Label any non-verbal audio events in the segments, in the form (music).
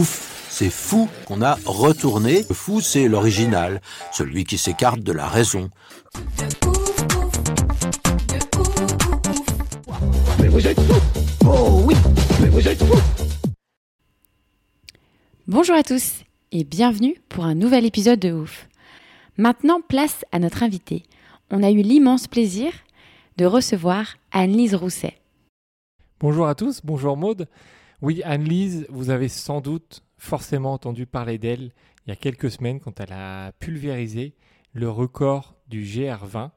Ouf, c'est fou qu'on a retourné. Le fou, c'est l'original, celui qui s'écarte de la raison. Bonjour à tous et bienvenue pour un nouvel épisode de Ouf. Maintenant, place à notre invité. On a eu l'immense plaisir de recevoir Anne-Lise Rousset. Bonjour à tous, bonjour Maude. Oui, Anne-Lise, vous avez sans doute forcément entendu parler d'elle il y a quelques semaines quand elle a pulvérisé le record du GR20.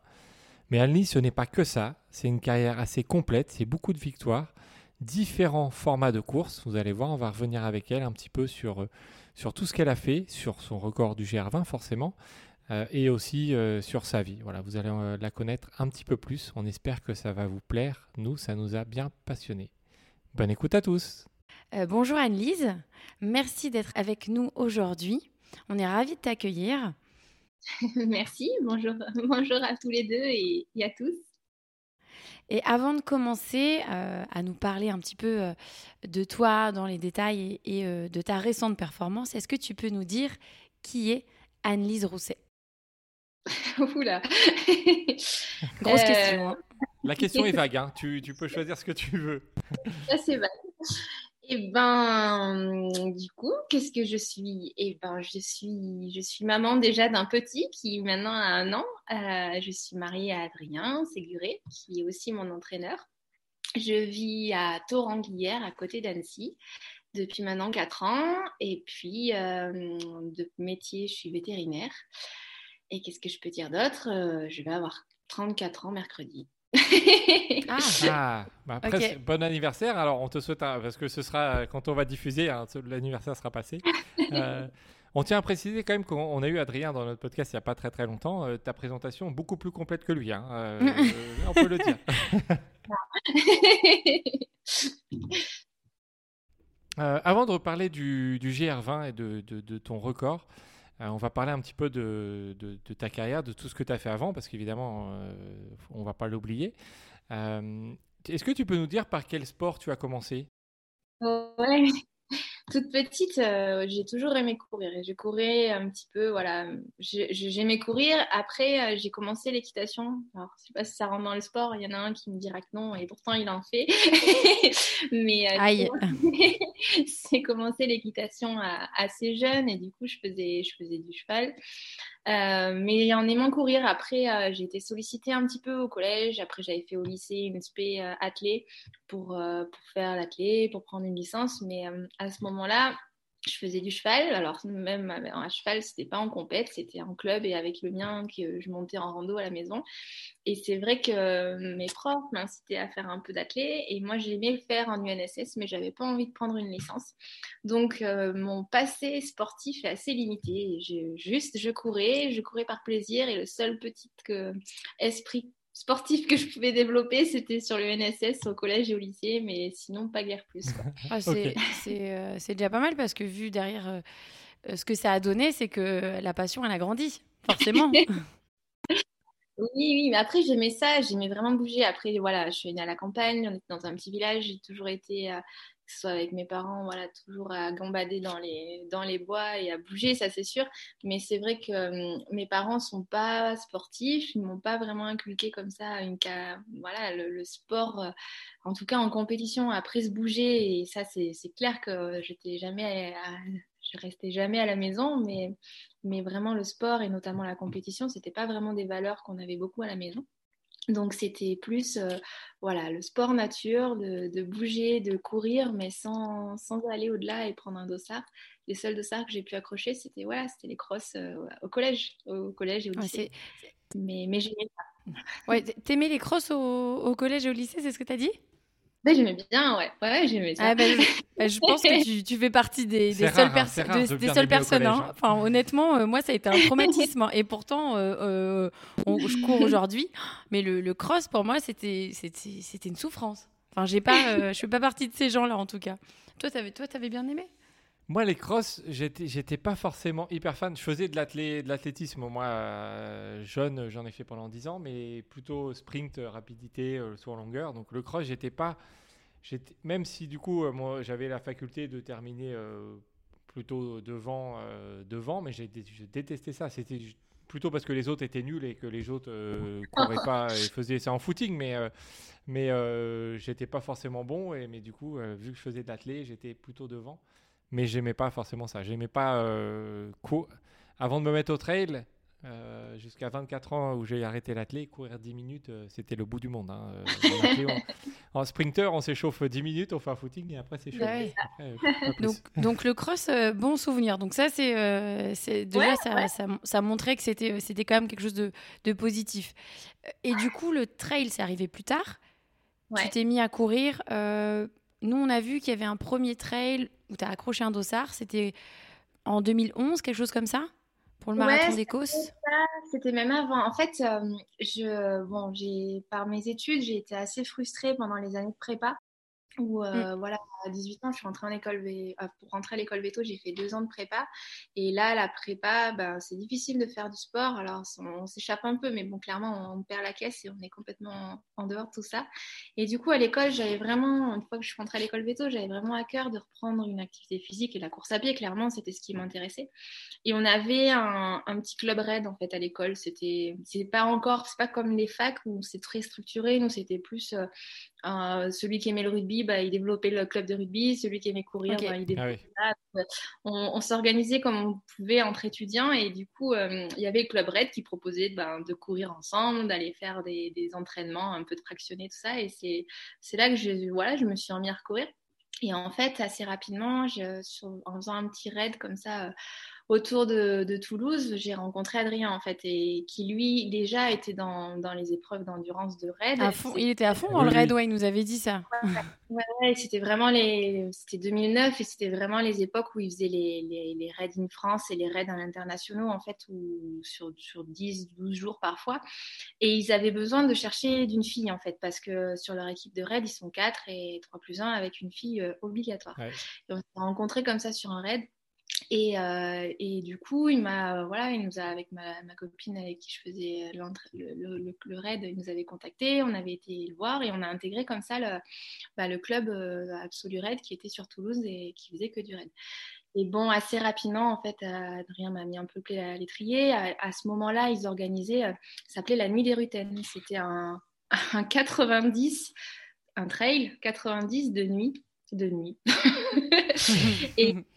Mais Anne-Lise, ce n'est pas que ça, c'est une carrière assez complète, c'est beaucoup de victoires, différents formats de courses. Vous allez voir, on va revenir avec elle un petit peu sur, euh, sur tout ce qu'elle a fait, sur son record du GR20 forcément, euh, et aussi euh, sur sa vie. Voilà, vous allez la connaître un petit peu plus. On espère que ça va vous plaire. Nous, ça nous a bien passionnés. Bonne écoute à tous. Euh, bonjour Anne-Lise, merci d'être avec nous aujourd'hui. On est ravis de t'accueillir. (laughs) Merci, bonjour, (laughs) bonjour à tous les deux et, et à tous. Et avant de commencer euh, à nous parler un petit peu euh, de toi dans les détails et, et, euh, de ta récente performance, est-ce que tu peux nous dire qui est Anne-Lise Rousset? (laughs) Oula. Grosse question. hein. La question est vague, hein. tu, tu peux choisir ce que tu veux. Ça, c'est vague. Et ben, du coup, qu'est-ce que je suis? Eh ben, je suis, je suis maman déjà d'un petit qui maintenant a un an. Euh, je suis mariée à Adrien Séguré, qui est aussi mon entraîneur. Je vis à Toranguière, à côté d'Annecy, depuis maintenant 4 ans. Et puis, euh, de métier, je suis vétérinaire. Et qu'est-ce que je peux dire d'autre? Euh, Je vais avoir 34 ans mercredi. Ah, (laughs) Ah, bah après, c'est- bon anniversaire. Alors, on te souhaite, un- parce que ce sera quand on va diffuser, hein, l'anniversaire sera passé. (laughs) Euh, on tient à préciser quand même qu'on on a eu Adrien dans notre podcast il n'y a pas très très longtemps. Euh, ta présentation beaucoup plus complète que lui, hein. Euh, (laughs) on peut le dire. Avant de reparler du, du GR20 et de, de- de ton record, euh, on va parler un petit peu de, ta carrière, de tout ce que tu as fait avant, parce qu'évidemment, euh, on ne va pas l'oublier. Euh, Est-ce que tu peux nous dire par quel sport tu as commencé? Toute petite, euh, j'ai toujours aimé courir. Et je courais un petit peu, voilà. J'aimais courir. Après, euh, j'ai commencé l'équitation. Alors, je sais pas si ça rentre dans le sport. Il y en a un qui me dira que non, et pourtant il en fait. (laughs) Mais euh, Aïe. (laughs) j'ai commencé l'équitation assez jeune et du coup, je faisais, je faisais du cheval. Euh, mais en aimant courir, après, euh, j'ai été sollicitée un petit peu au collège. Après, j'avais fait au lycée une spé euh, athlée pour, euh, pour faire l'athlée, pour prendre une licence. Mais euh, à ce moment-là, je faisais du cheval. Alors, même euh, à cheval, c'était pas en compète, c'était en club et avec le mien que je montais en rando à la maison. Et c'est vrai que mes profs m'incitaient à faire un peu d'athlée et moi, j'aimais le faire en UNSS, mais j'avais pas envie de prendre une licence. Donc, euh, mon passé sportif est assez limité. Juste, je courais, je courais par plaisir et le seul petit esprit sportif que je pouvais développer, c'était sur le NSS au collège et au lycée, mais sinon, pas guère plus. quoi. (laughs) Ah, c'est c'est, euh, c'est déjà pas mal parce que vu derrière euh, euh, ce que ça a donné, c'est que la passion, elle a grandi, forcément. (laughs) Oui, oui, mais après, j'aimais ça, j'aimais vraiment bouger. Après, voilà, je suis née à la campagne, on était dans un petit village, j'ai toujours été, euh, que ce soit avec mes parents, voilà, toujours à gambader dans les, dans les bois et à bouger, ça c'est sûr. Mais c'est vrai que euh, mes parents sont pas sportifs, ils m'ont pas vraiment inculqué comme ça une, voilà, le, sport, euh, en tout cas en compétition, après se bouger. Et ça, c'est c'est clair que j'étais jamais, à- je restais jamais à la maison, mais mais vraiment le sport et notamment la compétition, c'était pas vraiment des valeurs qu'on avait beaucoup à la maison. Donc c'était plus euh, voilà, le sport nature, de, de, bouger, de courir, mais sans, sans aller au-delà et prendre un dossard. Les seuls dossards que j'ai pu accrocher, c'était voilà, c'était les crosses euh, au collège, au collège et au lycée. Ouais, mais mais j'aimais ça. Ouais, t'aimais les crosses au, au, collège et au lycée, c'est ce que tu as dit? Ben, j'aimais bien, ouais. Ouais, j'aimais ça. Ah, ben, (laughs) ben, je, pense que tu, fais partie des, des seules, hein, de, des seules personnes. Hein. Enfin, honnêtement, euh, moi, ça a été un traumatisme. Hein. Et pourtant, euh, euh je cours (laughs) aujourd'hui. Mais le, le, cross, pour moi, c'était une souffrance. Enfin, j'ai pas, euh, je suis pas partie de ces gens-là, en tout cas. Toi, tu avais, toi, avais bien aimé? Moi, les crosses, j'étais, pas forcément hyper fan. Je faisais de, l'athlétisme, moi, euh, jeune, j'en ai fait pendant 10 ans, mais plutôt sprint, rapidité, euh, soit longueur. Donc le cross, j'étais pas. Même si du coup, euh, moi, j'avais la faculté de terminer plutôt devant, devant, mais j'ai, détesté ça. C'était plutôt parce que les autres étaient nuls et que les autres couraient pas et faisaient ça en footing, mais mais j'étais pas forcément bon. Et mais du coup, vu que je faisais de l'athlé, j'étais plutôt devant mais j'aimais pas forcément ça. J'aimais pas. Euh, Avant de me mettre au trail, euh, jusqu'à 24 ans où j'ai arrêté l'athlé, courir 10 minutes, euh, c'était le bout du monde. Hein. (laughs) en, sprinter, on s'échauffe 10 minutes, on fait un footing et après c'est chaud. Bah (laughs) donc, donc, le cross, bon souvenir. Donc ça, c'est déjà ça, ça, ça, montrait que c'était c'était quand même quelque chose de, de, positif. Et du coup, le trail, c'est arrivé plus tard. Tu t'es mis à courir. nous, on a vu qu'il y avait un premier trail où tu as accroché un dossard. C'était en 2011, quelque chose comme ça Pour le marathon d'Écosse? C'était même avant. En fait, euh, je, bon, par mes études, j'ai été assez frustrée pendant les années de prépa où euh, mm. voilà à 18 ans je suis rentrée en école euh, pour rentrer à l'école veto j'ai fait deux ans de prépa. Et là la prépa ben, c'est difficile de faire du sport. Alors on, s'échappe un peu mais bon clairement on, perd la caisse et on est complètement en dehors de tout ça. Et du coup à l'école j'avais vraiment une fois que je suis rentrée à l'école veto j'avais vraiment à cœur de reprendre une activité physique et la course à pied clairement c'était ce qui m'intéressait. Et on avait un, un, petit club raid en fait à l'école. C'était c'est pas encore c'est pas comme les facs où c'est très structuré. Nous c'était plus euh, euh, celui qui aimait le rugby, bah, il développait le club de rugby. Celui qui aimait courir, bah, il développait ah On, s'organisait comme on pouvait entre étudiants. Et du coup, euh, il y avait le club Red qui proposait bah, de courir ensemble, d'aller faire des, entraînements, un peu de fractionner, tout ça. Et c'est là que je, voilà, je me suis remis à recourir. Et en fait, assez rapidement, je, en faisant un petit raid comme ça, euh, autour de, Toulouse, j'ai rencontré Adrien en fait, et qui lui déjà était dans, dans les épreuves d'endurance de raid. il était à fond dans le raid, ouais, il nous avait dit ça. Ouais, c'était vraiment les, c'était 2009 et c'était vraiment les époques où il faisait les, les, les raids in France et les raids internationaux en fait, où, sur, sur 10, 12 jours parfois. Et ils avaient besoin de chercher d'une fille en fait, parce que sur leur équipe de raid, ils sont 4 et 3 plus 1 avec une fille euh, obligatoire. Et on s'est rencontrés comme ça sur un raid. Et, euh, et, du coup, il m'a, voilà, il nous a, avec ma, copine avec qui je faisais le, le, le, raid, il nous avait contacté, on avait été le voir et on a intégré comme ça le, bah, le club euh, Absolu Raid qui était sur Toulouse et qui faisait que du raid. Et bon, assez rapidement, en fait, Adrien m'a mis un peu à l'étrier. À, ce moment-là, ils organisaient, euh, ça s'appelait la Nuit des Rutaines. C'était un, (laughs) un 90, un trail 90 de nuit de nuit. (laughs) et euh,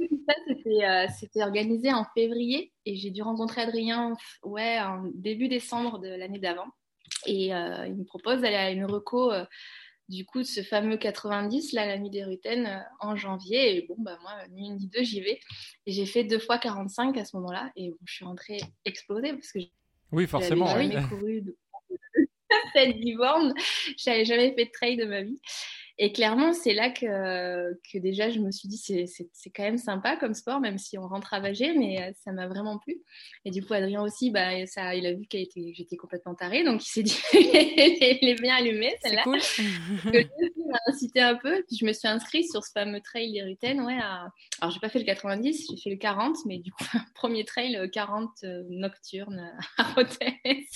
c'était, organisé en février et j'ai dû rencontrer Adrien ouais, en début décembre de l'année d'avant. Et euh, il me propose d'aller à une reco euh, du coup de ce fameux 90, là, la nuit des Rutaines, en janvier. Et bon, bah, moi, ni une ni deux, j'y vais. Et j'ai fait deux fois 45 à ce moment-là. Et bon, je suis rentrée explosée parce que oui, forcément. J'avais jamais couru de (laughs) cette divorne. J'avais jamais fait de trail de ma vie. Et clairement, c'est là que, que, déjà je me suis dit c'est, quand même sympa comme sport, même si on rentre ravagé, mais euh, ça m'a vraiment plu. Et du coup, Adrien aussi, bah, ça, il a vu que j'étais complètement tarée, donc il s'est dit (laughs) elle est bien allumée celle-là. C'est cool. (laughs) m'a incité un peu, puis je me suis inscrite sur ce fameux trail Rutaines. Ouais, à... Alors, j'ai pas fait le 90, j'ai fait le 40, mais du coup, (laughs) premier trail 40 euh, euh, nocturne à Rodez.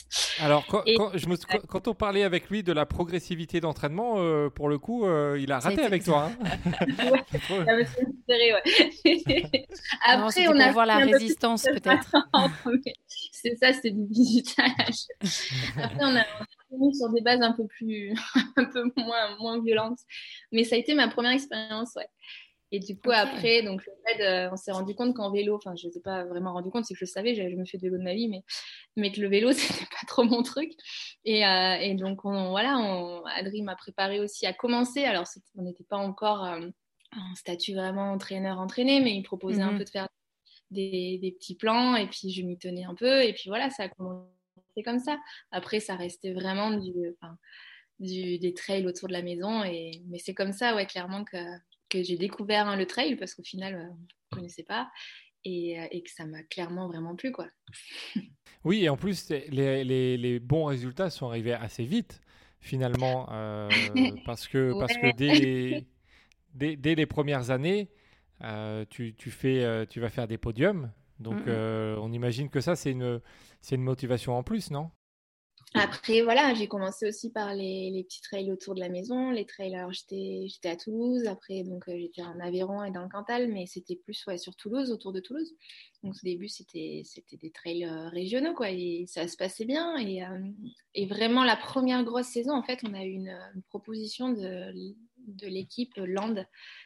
Alors, quand, quand, je me, quand, on parlait avec lui de la progressivité d'entraînement, pour le coup, euh, il a raté avec toi. Hein. (laughs) ouais, Après, on a voir la résistance peut-être. C'est ça, c'est du visitage. Après, on a mis sur des bases un peu plus, (laughs) un peu moins, moins violentes. Mais ça a été ma première expérience, ouais. Et du coup, après, donc, euh, on s'est rendu compte qu'en vélo, enfin, je ne sais pas vraiment rendu compte, c'est que je le savais, je, me fais de vélo de ma vie, mais, mais que le vélo, (laughs) c'était pas trop mon truc. Et, euh, et donc, on, voilà, on, Adri m'a préparé aussi à commencer. Alors, on n'était pas encore euh, en statut vraiment entraîneur-entraîné, mais il proposait un mhm. peu de faire des, des, petits plans, et puis je m'y tenais un peu, et puis voilà, ça a commencé comme ça. Après, ça restait vraiment du. Enfin, des trails autour de la maison. Et, mais c'est comme ça, ouais, clairement, que, que j'ai découvert hein, le trail parce qu'au final, euh, je ne connaissais pas. Et, et, que ça m'a clairement vraiment plu. Quoi. (laughs) Oui, et en plus, les, les, les, bons résultats sont arrivés assez vite, finalement, euh, (laughs) parce que, parce que dès, dès, dès, les premières années, euh, tu, tu, fais, euh, tu vas faire des podiums. Donc, -hmm. on imagine que ça, c'est une, une motivation en plus, non? Après, voilà, j'ai commencé aussi par les, les, petits trails autour de la maison. Les trails, alors j'étais à Toulouse, après donc euh, j'étais en Aveyron et dans le Cantal, mais c'était plus ouais, sur Toulouse, autour de Toulouse. Donc au début, c'était des trails euh, régionaux, quoi, et ça se passait bien. Et, euh, et, vraiment, la première grosse saison, en fait, on a eu une, une proposition de, de l'équipe Land,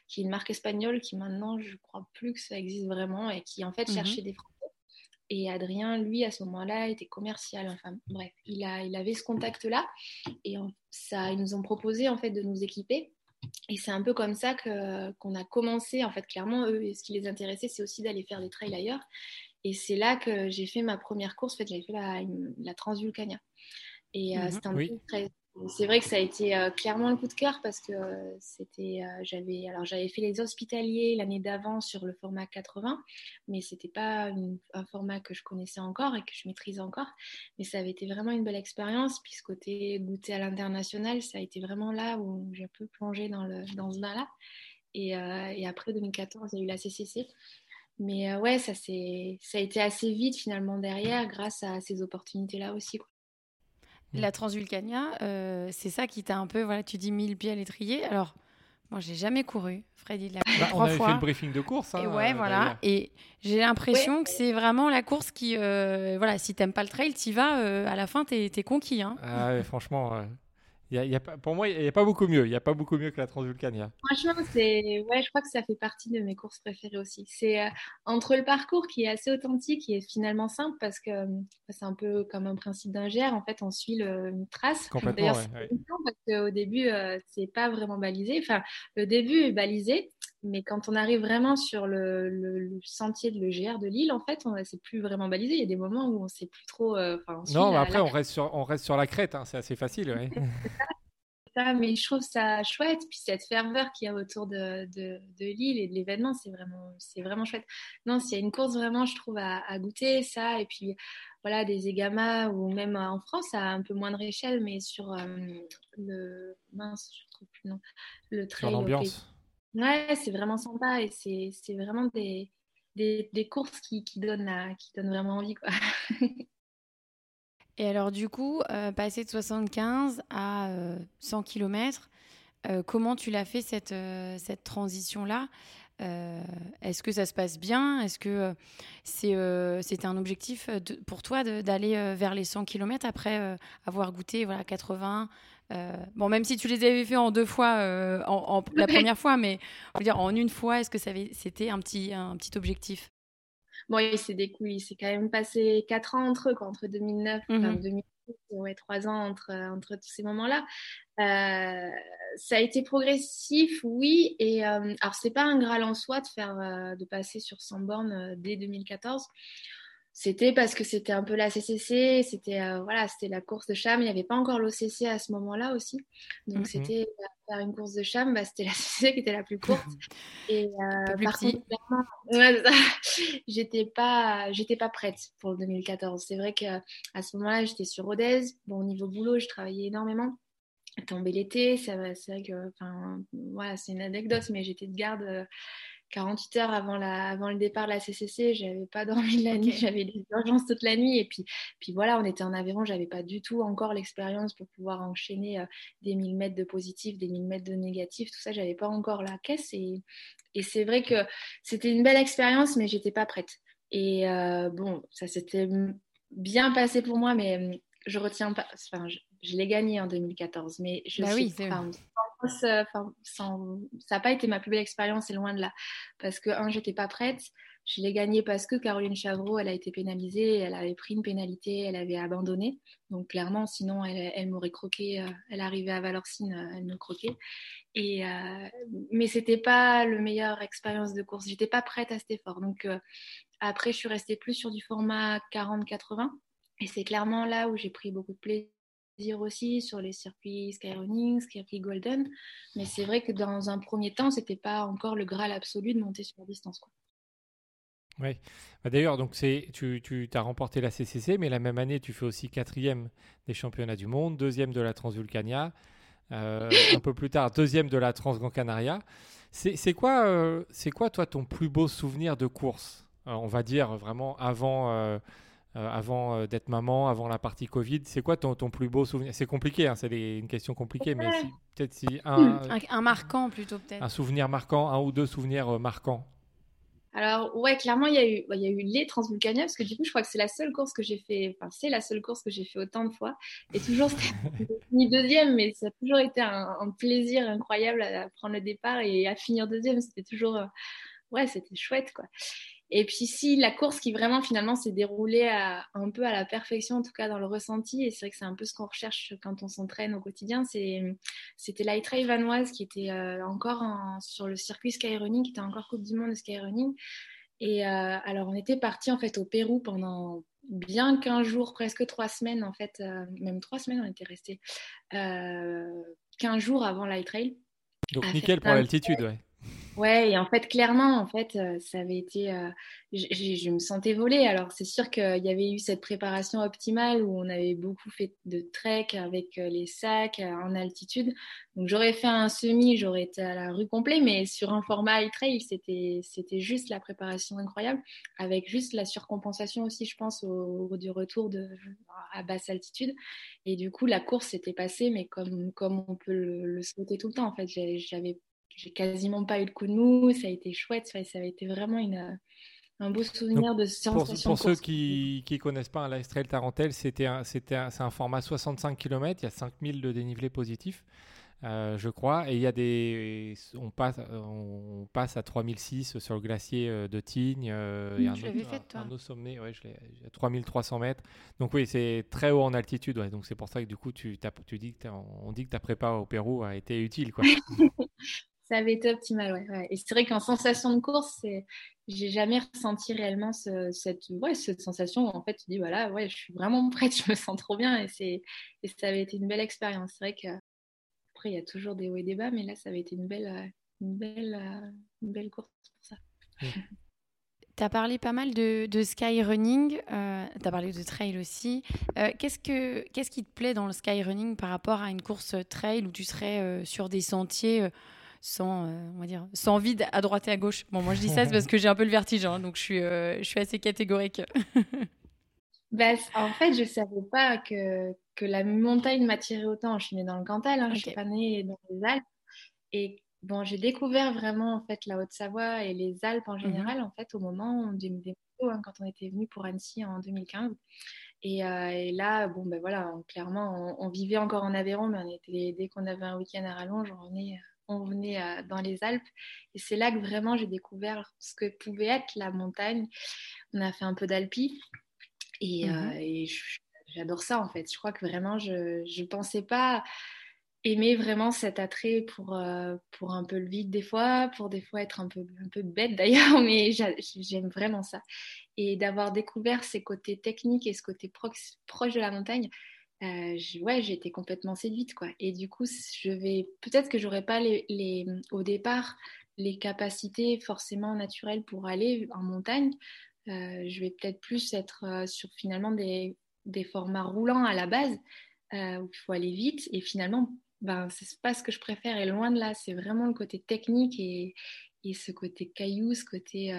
qui est une marque espagnole qui maintenant, je crois plus que ça existe vraiment, et qui en fait mmh cherchait des Français et Adrien, lui, à ce moment-là, était commercial. Enfin, bref, il, a, il avait ce contact-là. Et ça, ils nous ont proposé, en fait, de nous équiper. Et c'est un peu comme ça que, qu'on a commencé. En fait, clairement, eux, ce qui les intéressait, c'est aussi d'aller faire des trails ailleurs. Et c'est là que j'ai fait ma première course. En fait, j'avais fait la, la Transvulcania. Et euh, mmh c'était un oui. peu très, c'est vrai que ça a été euh, clairement le coup de cœur parce que euh, c'était, euh, j'avais, alors j'avais fait les hospitaliers l'année d'avant sur le format 80, mais c'était pas un format que je connaissais encore et que je maîtrisais encore. Mais ça avait été vraiment une belle expérience. Puis ce côté goûter à l'international, ça a été vraiment là où j'ai un peu plongé dans le dans ce bain-là. Et, et, après 2014, il y a eu la CCC. Mais ouais, ça, ça a été assez vite finalement derrière grâce à ces opportunités-là aussi. Quoi. La Transvulcania, euh, c'est ça qui t'a un peu, voilà, tu dis mille pieds à l'étrier. Alors, moi, j'ai jamais couru. Freddy l'a bah, trois on avait fois. fait le briefing de course. Hein, et ouais, voilà. Et j'ai l'impression Ouais. que c'est vraiment la course qui, euh, voilà, si t'aimes pas le trail, t'y vas. euh, à la fin, t'es es conquis. Hein. Ah ouais, franchement, euh, y a, y a pas- pour moi, il n'y a pas beaucoup mieux. Il n'y a pas beaucoup mieux que la Transvulcania. Franchement, c'est ouais, je crois que ça fait partie de mes courses préférées aussi. C'est euh, entre le parcours qui est assez authentique et finalement simple parce que euh, c'est un peu comme un principe d'un GR. En fait, on suit le- une trace. Complètement, D'ailleurs, ouais, ouais. parce qu'au début, euh, c'est pas vraiment balisé. Enfin, le début est balisé, mais quand on arrive vraiment sur le, le- le sentier de le GR de Lille, en fait, on c'est plus vraiment balisé. Il y a des moments où on sait plus trop. euh, on Non, mais après, la on reste sur, on reste sur la crête. hein, C'est assez facile. ouais. (laughs) ça, mais je trouve ça chouette. Puis cette ferveur qu'il y a autour de, de, de l'île et de l'événement, c'est vraiment, c'est vraiment chouette. Non, s'il y a une course vraiment, je trouve, à, à goûter, ça. Et puis, voilà, des Egama ou même en France, à un peu moindre échelle, mais sur euh, le. Mince, je ne trouve plus le nom. Le sur trail. au l'ambiance. Ouais, c'est vraiment sympa et c'est, vraiment des, des, courses qui, qui, donnent la, qui donnent vraiment envie, quoi. (laughs) Et alors, du coup, euh, passer de 75 à euh, 100 km, euh, comment tu l'as fait cette, euh, cette transition-là? Euh, Est-ce que ça se passe bien? Est-ce que c'est, c'était un objectif pour toi d'aller vers les 100 km après avoir goûté voilà, 80 euh, Bon, même si tu les avais fait en deux fois, euh, en, en- la première fois, mais on dire en une fois, est-ce que c'était un petit, un petit objectif? Bon, il s'est découlé, il s'est quand même passé 4 ans entre eux, quoi, entre 2009 Mhm. enfin, 2008, ouais, 3 ans entre, entre tous ces moments-là. Euh, ça a été progressif, oui. Et euh, alors, c'est pas un graal en soi de faire, euh, de passer sur 100 bornes euh, dès 2014. C'était parce que c'était un peu la CCC, c'était euh, voilà, c'était la course de Cham. Il n'y avait pas encore l'OCC à ce moment-là aussi. Donc, Mhm. c'était euh, faire une course de Cham, bah, c'était la (laughs) CCC qui était la plus courte. (laughs) Et Un peu plus par petit. contre, clairement, ouais, ça, (laughs) j'étais pas, j'étais pas prête pour le 2014. C'est vrai que à ce moment-là, j'étais sur Rodez. Bon, au niveau boulot, je travaillais énormément. Tombé l'été, c'est vrai que, enfin, voilà, c'est une anecdote, mais j'étais de garde euh, 48 heures avant, la, avant le départ de la CCC. J'avais pas dormi de la nuit, j'avais des urgences toute la nuit. Et puis, puis voilà, on était en Aveyron, j'avais pas du tout encore l'expérience pour pouvoir enchaîner euh, des 1000 mètres de positif, des 1000 mètres de négatif. Tout ça, j'avais pas encore la caisse. Et, et c'est vrai que c'était une belle expérience, mais j'étais pas prête. Et euh, bon, ça s'était bien passé pour moi, mais euh, je retiens pas. Enfin, je, je l'ai gagné en 2014, mais je Bah suis, oui, c'est- sans- ça n'a pas été ma plus belle expérience, c'est loin de là. Parce que, un, j'étais pas prête. Je l'ai gagné parce que Caroline Chavreau, elle a été pénalisée, elle avait pris une pénalité, elle avait abandonné. Donc, clairement, sinon, elle, elle m'aurait croqué. euh, elle arrivait à Valorcine, euh, elle me croquait. Et, euh, mais c'était pas le meilleure expérience de course. J'étais pas prête à cet effort. Donc, euh, après, je suis restée plus sur du format 40-80. Et c'est clairement là où j'ai pris beaucoup de plaisir plaisir aussi sur les circuits Skyrunning, circuit Golden. Mais c'est vrai que dans un premier temps, c'était pas encore le graal absolu de monter sur distance. Quoi. Oui. Bah, d'ailleurs, donc c'est tu, tu as remporté la CCC, mais la même année, tu fais aussi quatrième des championnats du monde, deuxième de la Transvulcania, euh, un peu plus tard deuxième de la Transgran Canaria. C'est quoi, euh, c'est quoi toi ton plus beau souvenir de course? Euh, On va dire vraiment avant. Avant d'être maman, avant la partie Covid, c'est quoi ton, ton, plus beau souvenir? C'est compliqué, hein, c'est une question compliquée, mais peut-être si un, un, marquant plutôt peut-être. Un souvenir marquant, un ou deux souvenirs marquants. Alors, ouais, clairement, il y, a eu, il y a eu les Transvulcania, parce que du coup, je crois que c'est la seule course que j'ai fait, enfin, c'est la seule course que j'ai fait autant de fois. Et toujours, c'était (laughs) fini deuxième, mais ça a toujours été un, un, plaisir incroyable à prendre le départ et à finir deuxième. C'était toujours, euh, ouais, c'était chouette, quoi. Et puis si la course qui vraiment finalement s'est déroulée un peu à la perfection, en tout cas dans le ressenti, et c'est vrai que c'est un peu ce qu'on recherche quand on s'entraîne au quotidien, c'était Light Trail Vanoise qui était euh, encore sur le circuit Skyrunning, qui était encore Coupe du Monde de Skyrunning. Et euh, alors on était parti en fait au Pérou pendant bien 15 jours, presque 3 semaines en fait, euh, même 3 semaines on était restés, 15 jours avant Light Trail. Donc nickel pour l'altitude, ouais. Ouais, et en fait, clairement, en fait, euh, ça avait été. Euh, je me sentais voler. Alors, c'est sûr qu'il y avait eu cette préparation optimale où on avait beaucoup fait de trek avec euh, les sacs en altitude. Donc, j'aurais fait un semi, j'aurais été à la rue complète, mais sur un format high trail, c'était, juste la préparation incroyable, avec juste la surcompensation aussi, je pense, au, du retour de, à basse altitude. Et du coup, la course s'était passée, mais comme, comme on peut le, le souhaiter tout le temps. En fait, j'avais j'ai quasiment pas eu de coup de mou, ça a été chouette, ça, a été vraiment une, un beau souvenir de sensation. Pour, ceux qui ne connaissent pas un Life Trail Tarentelle, c'était un, c'était c'est un format 65 km, il y a 5000 de dénivelé positif. Euh, je crois, et il y a des, on passe, on passe à 3006 sur le glacier euh, de Tignes, euh, et un, autre, fait, un, autre, sommet, ouais, je l'ai, 3300 mètres. Donc oui, c'est très haut en altitude, ouais, donc c'est pour ça que du coup, tu, tu dis que on dit que ta prépa au Pérou a été utile, quoi. (laughs) ça avait été optimal, ouais. Et c'est vrai qu'en sensation de course, c'est... j'ai jamais ressenti réellement cette, ouais, cette sensation où en fait tu dis voilà, ouais, je suis vraiment (laughs) prête, je me sens trop bien et, c'est... et ça avait été une belle expérience. C'est vrai que après il y a toujours des hauts et des bas, mais là ça avait été une belle, une belle, une belle course pour ça. (laughs) Tu as parlé pas mal de, de skyrunning, euh, tu as parlé de trail aussi. Euh, qu'est-ce, que, qu'est-ce qui te plaît dans le skyrunning par rapport à une course trail où tu serais euh, sur des sentiers sans, euh, on va dire, sans vide à droite et à gauche. Bon, moi je dis ça, c'est parce que j'ai un peu le vertige, hein, donc je suis, euh, je suis assez catégorique. (laughs) bah, en fait, je savais pas que, que la montagne m'attirait autant. Je suis née dans le Cantal, hein, je suis pas née dans les Alpes. Et bon, j'ai découvert vraiment en fait la Haute-Savoie et les Alpes en mhm. général, en fait, au moment des, des hein, quand on était venu pour Annecy en 2015. Et, euh, et, là, bon, ben voilà, clairement, on, vivait encore en Aveyron, mais on était, dès qu'on avait un week-end à rallonge, on revenait on venait euh, dans les Alpes. Et c'est là que vraiment j'ai découvert ce que pouvait être la montagne. On a fait un peu d'alpi. Et, euh, mhm. j'adore ça en fait. Je crois que vraiment, je ne pensais pas aimer vraiment cet attrait pour, euh, pour un peu le vide des fois, pour des fois être un peu, un peu bête (laughs) d'ailleurs, mais j'aime vraiment ça. Et d'avoir découvert ces côtés techniques et ce côté proche de la montagne, euh, ouais, j'ai été complètement séduite, quoi. Et du coup, je vais peut-être que j'aurais pas les, au départ les capacités forcément naturelles pour aller en montagne. Euh, je vais peut-être plus être euh, sur finalement des, des, formats roulants à la base où il faut aller vite. Et finalement, ben, c'est pas ce que je préfère. Et loin de là, c'est vraiment le côté technique et, et ce côté caillou, ce côté,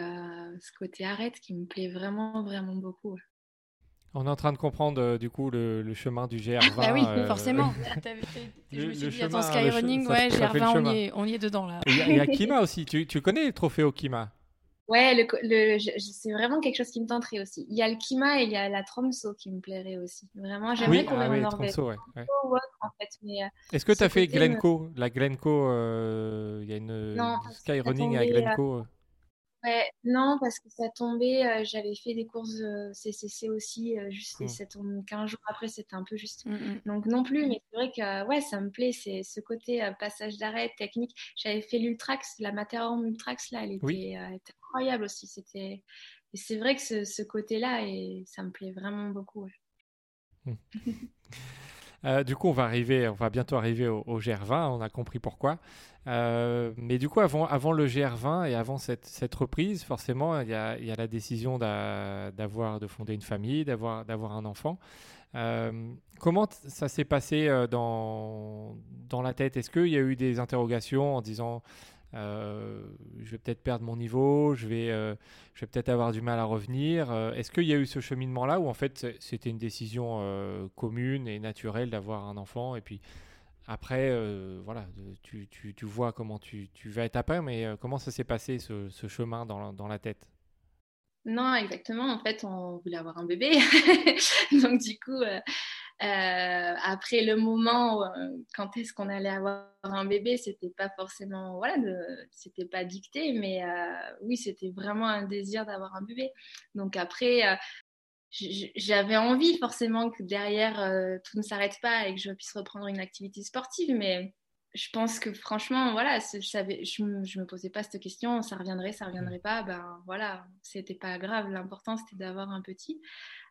ce côté arrête qui me plaît vraiment, vraiment beaucoup. On est en train de comprendre euh, du coup le, chemin du GR20. ah oui, euh, forcément. je me suis dit, attends, Skyrunning, ouais, GR20, on y, est, on y est dedans là. Il y, a Kima aussi. Tu, tu connais le trophée au Kima Ouais, le, c'est vraiment quelque chose qui me tenterait aussi. Il y a le Kima et il y a la Tromso qui me plairait aussi. Vraiment, j'aimerais oui, courir ah, oui, en Norvège. Ouais, ouais. En fait, euh, Est-ce que tu as fait Glencoe? La Glencoe, il y a une Skyrunning à Glencoe non, parce que ça tombait, euh, j'avais fait des courses CCC aussi, euh, juste et ça tombe 15 jours après, c'était un peu juste. Mm, mm. Donc non plus, mais c'est vrai que ouais, ça me plaît, c'est ce côté euh, passage d'arrêt, technique. J'avais fait l'Ultrax, la Matterhorn Ultrax, là, elle était, incroyable aussi. C'était... Et c'est vrai que ce, ce côté-là, et ça me plaît vraiment beaucoup. Mm. (laughs) du coup, on va arriver, on va bientôt arriver au, GR20. On a compris pourquoi. mais du coup, avant, le GR20 et avant cette, reprise, forcément, il y a, la décision d'avoir, de fonder une famille, d'avoir, un enfant. comment ça s'est passé dans, dans la tête? Est-ce qu'il y a eu des interrogations en disant euh, je vais peut-être perdre mon niveau, je vais, euh, je vais peut-être avoir du mal à revenir. Euh, est-ce qu'il y a eu ce cheminement-là ou en fait c'était une décision commune et naturelle d'avoir un enfant et puis après, voilà, tu, tu, vois comment tu, tu vas être après, mais comment ça s'est passé ce, ce chemin dans, dans la tête? Non, exactement. En fait, on voulait avoir un bébé. (laughs) Donc, du coup, euh, après le moment, euh, quand est-ce qu'on allait avoir un bébé, c'était pas forcément, voilà, c'était pas dicté, mais euh, oui, c'était vraiment un désir d'avoir un bébé. Donc après, j'avais envie forcément que derrière tout ne s'arrête pas et que je puisse reprendre une activité sportive, mais je pense que franchement, voilà, je, je, me, me posais pas cette question, ça reviendrait, ça reviendrait pas, ben voilà, c'était pas grave. L'important c'était d'avoir un petit.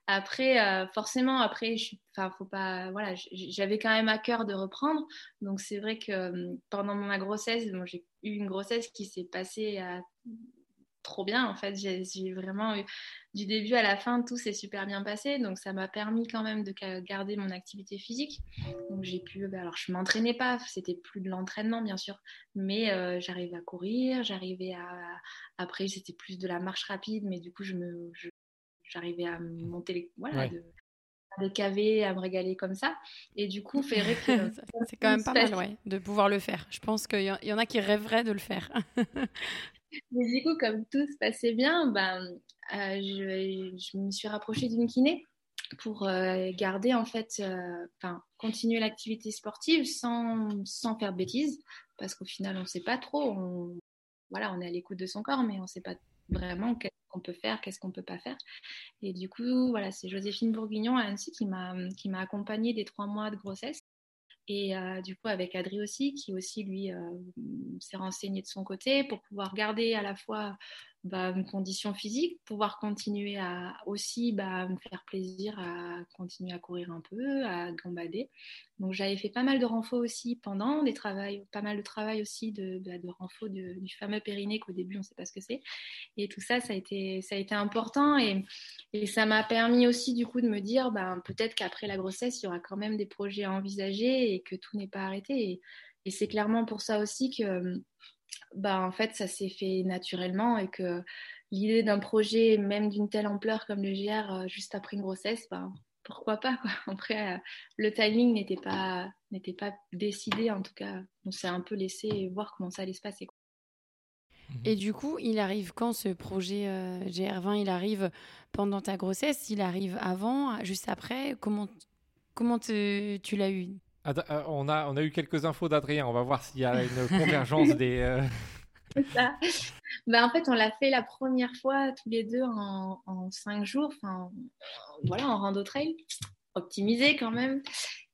Après, euh, forcément, après, je, enfin, faut pas, voilà, j'avais quand même à cœur de reprendre. Donc c'est vrai que euh, pendant ma grossesse, j'ai eu une grossesse qui s'est passée à trop bien en fait. J'ai vraiment eu du début à la fin, tout s'est super bien passé. Donc ça m'a permis quand même de garder mon activité physique. Donc j'ai pu, bah, alors je m'entraînais pas, c'était plus de l'entraînement bien sûr, mais euh, j'arrivais à courir, j'arrivais à, après c'était plus de la marche rapide, mais du coup je me, j'arrivais à monter les, voilà, de, des KV, à me régaler comme ça. Et du coup, que (laughs) c'est quand même pas mal, ouais, de pouvoir le faire. Je pense qu'il y, en a qui rêveraient de le faire. (laughs) Mais du coup, comme tout se passait bien, ben, euh, je, me suis rapprochée d'une kiné pour euh, garder, en fait, euh, enfin, continuer l'activité sportive sans, sans faire de bêtises. Parce qu'au final, on ne sait pas trop. On, voilà, on est à l'écoute de son corps, mais on ne sait pas vraiment qu'on peut faire, qu'est-ce qu'on peut pas faire. Et du coup, voilà, c'est Joséphine Bourguignon à Annecy qui m'a qui m'a accompagnée des trois mois de grossesse. Et euh, du coup, avec Adri aussi, qui aussi, lui, euh, s'est renseigné de son côté pour pouvoir garder à la fois bah, une condition physique, pouvoir continuer à aussi bah, me faire plaisir à continuer à courir un peu, à gambader. Donc j'avais fait pas mal de renfort aussi pendant des travails, pas mal de travail aussi de, bah, de renfort du fameux périnée qu'au début on ne sait pas ce que c'est. Et tout ça, ça a été, ça a été important et, et ça m'a permis aussi du coup de me dire bah, peut-être qu'après la grossesse, il y aura quand même des projets à envisager et que tout n'est pas arrêté. Et c'est clairement pour ça aussi que bah, en fait, ça s'est fait naturellement et que l'idée d'un projet, même d'une telle ampleur comme le GR, euh, juste après une grossesse, bah, pourquoi pas quoi. (laughs) Après, euh, le timing n'était pas, n'était pas décidé, en tout cas, on s'est un peu laissé voir comment ça allait se passer. Et du coup, il arrive quand ce projet euh, GR20 Il arrive pendant ta grossesse Il arrive avant Juste après? Comment, comment tu l'as eu? On, a, on a eu quelques infos d'Adrien. On va voir s'il y a une (laughs) convergence des. Euh, ça. Ben, en fait, on l'a fait la première fois tous les deux en, cinq jours, enfin, voilà, en rando trail, optimisé quand même.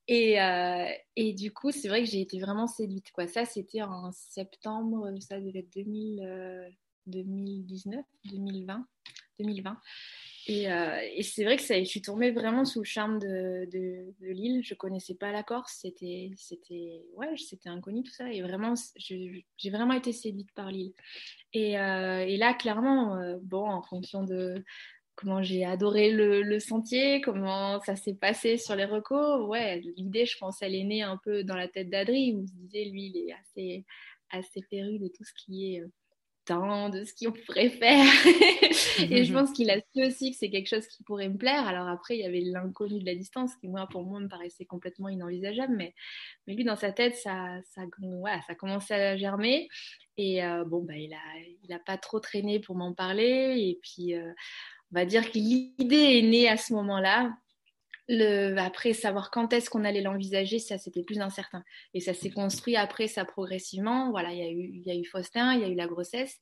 Et, euh, et du coup, c'est vrai que j'ai été vraiment séduite. Quoi. Ça, c'était en septembre, ça devait être 2019, 2020, 2020. Euh, et, c'est vrai que je suis tombée vraiment sous le charme de, de, l'île. Je connaissais pas la Corse, c'était, c'était, ouais, c'était inconnu tout ça. Et vraiment, j'ai vraiment été séduite par l'île. Et, euh, et, là, clairement, euh, bon, en fonction de comment j'ai adoré le, le, sentier, comment ça s'est passé sur les recos, ouais, l'idée, je pense, elle est née un peu dans la tête d'Adri, où se disait, lui, il est assez, assez féru de tout ce qui est de ce qu'on pourrait faire. (laughs) et je pense qu'il a su aussi que c'est quelque chose qui pourrait me plaire. Alors après, il y avait l'inconnu de la distance qui, moi, pour moi, me paraissait complètement inenvisageable. Mais, mais lui, dans sa tête, ça, ça, voilà, ça commençait à germer. Et euh, bon, bah, il n'a il a pas trop traîné pour m'en parler. Et puis, euh, on va dire que l'idée est née à ce moment-là. Le, après, savoir quand est-ce qu'on allait l'envisager, ça c'était plus incertain. Et ça s'est construit après ça progressivement. Voilà, il y, a eu, il y a eu Faustin, il y a eu la grossesse.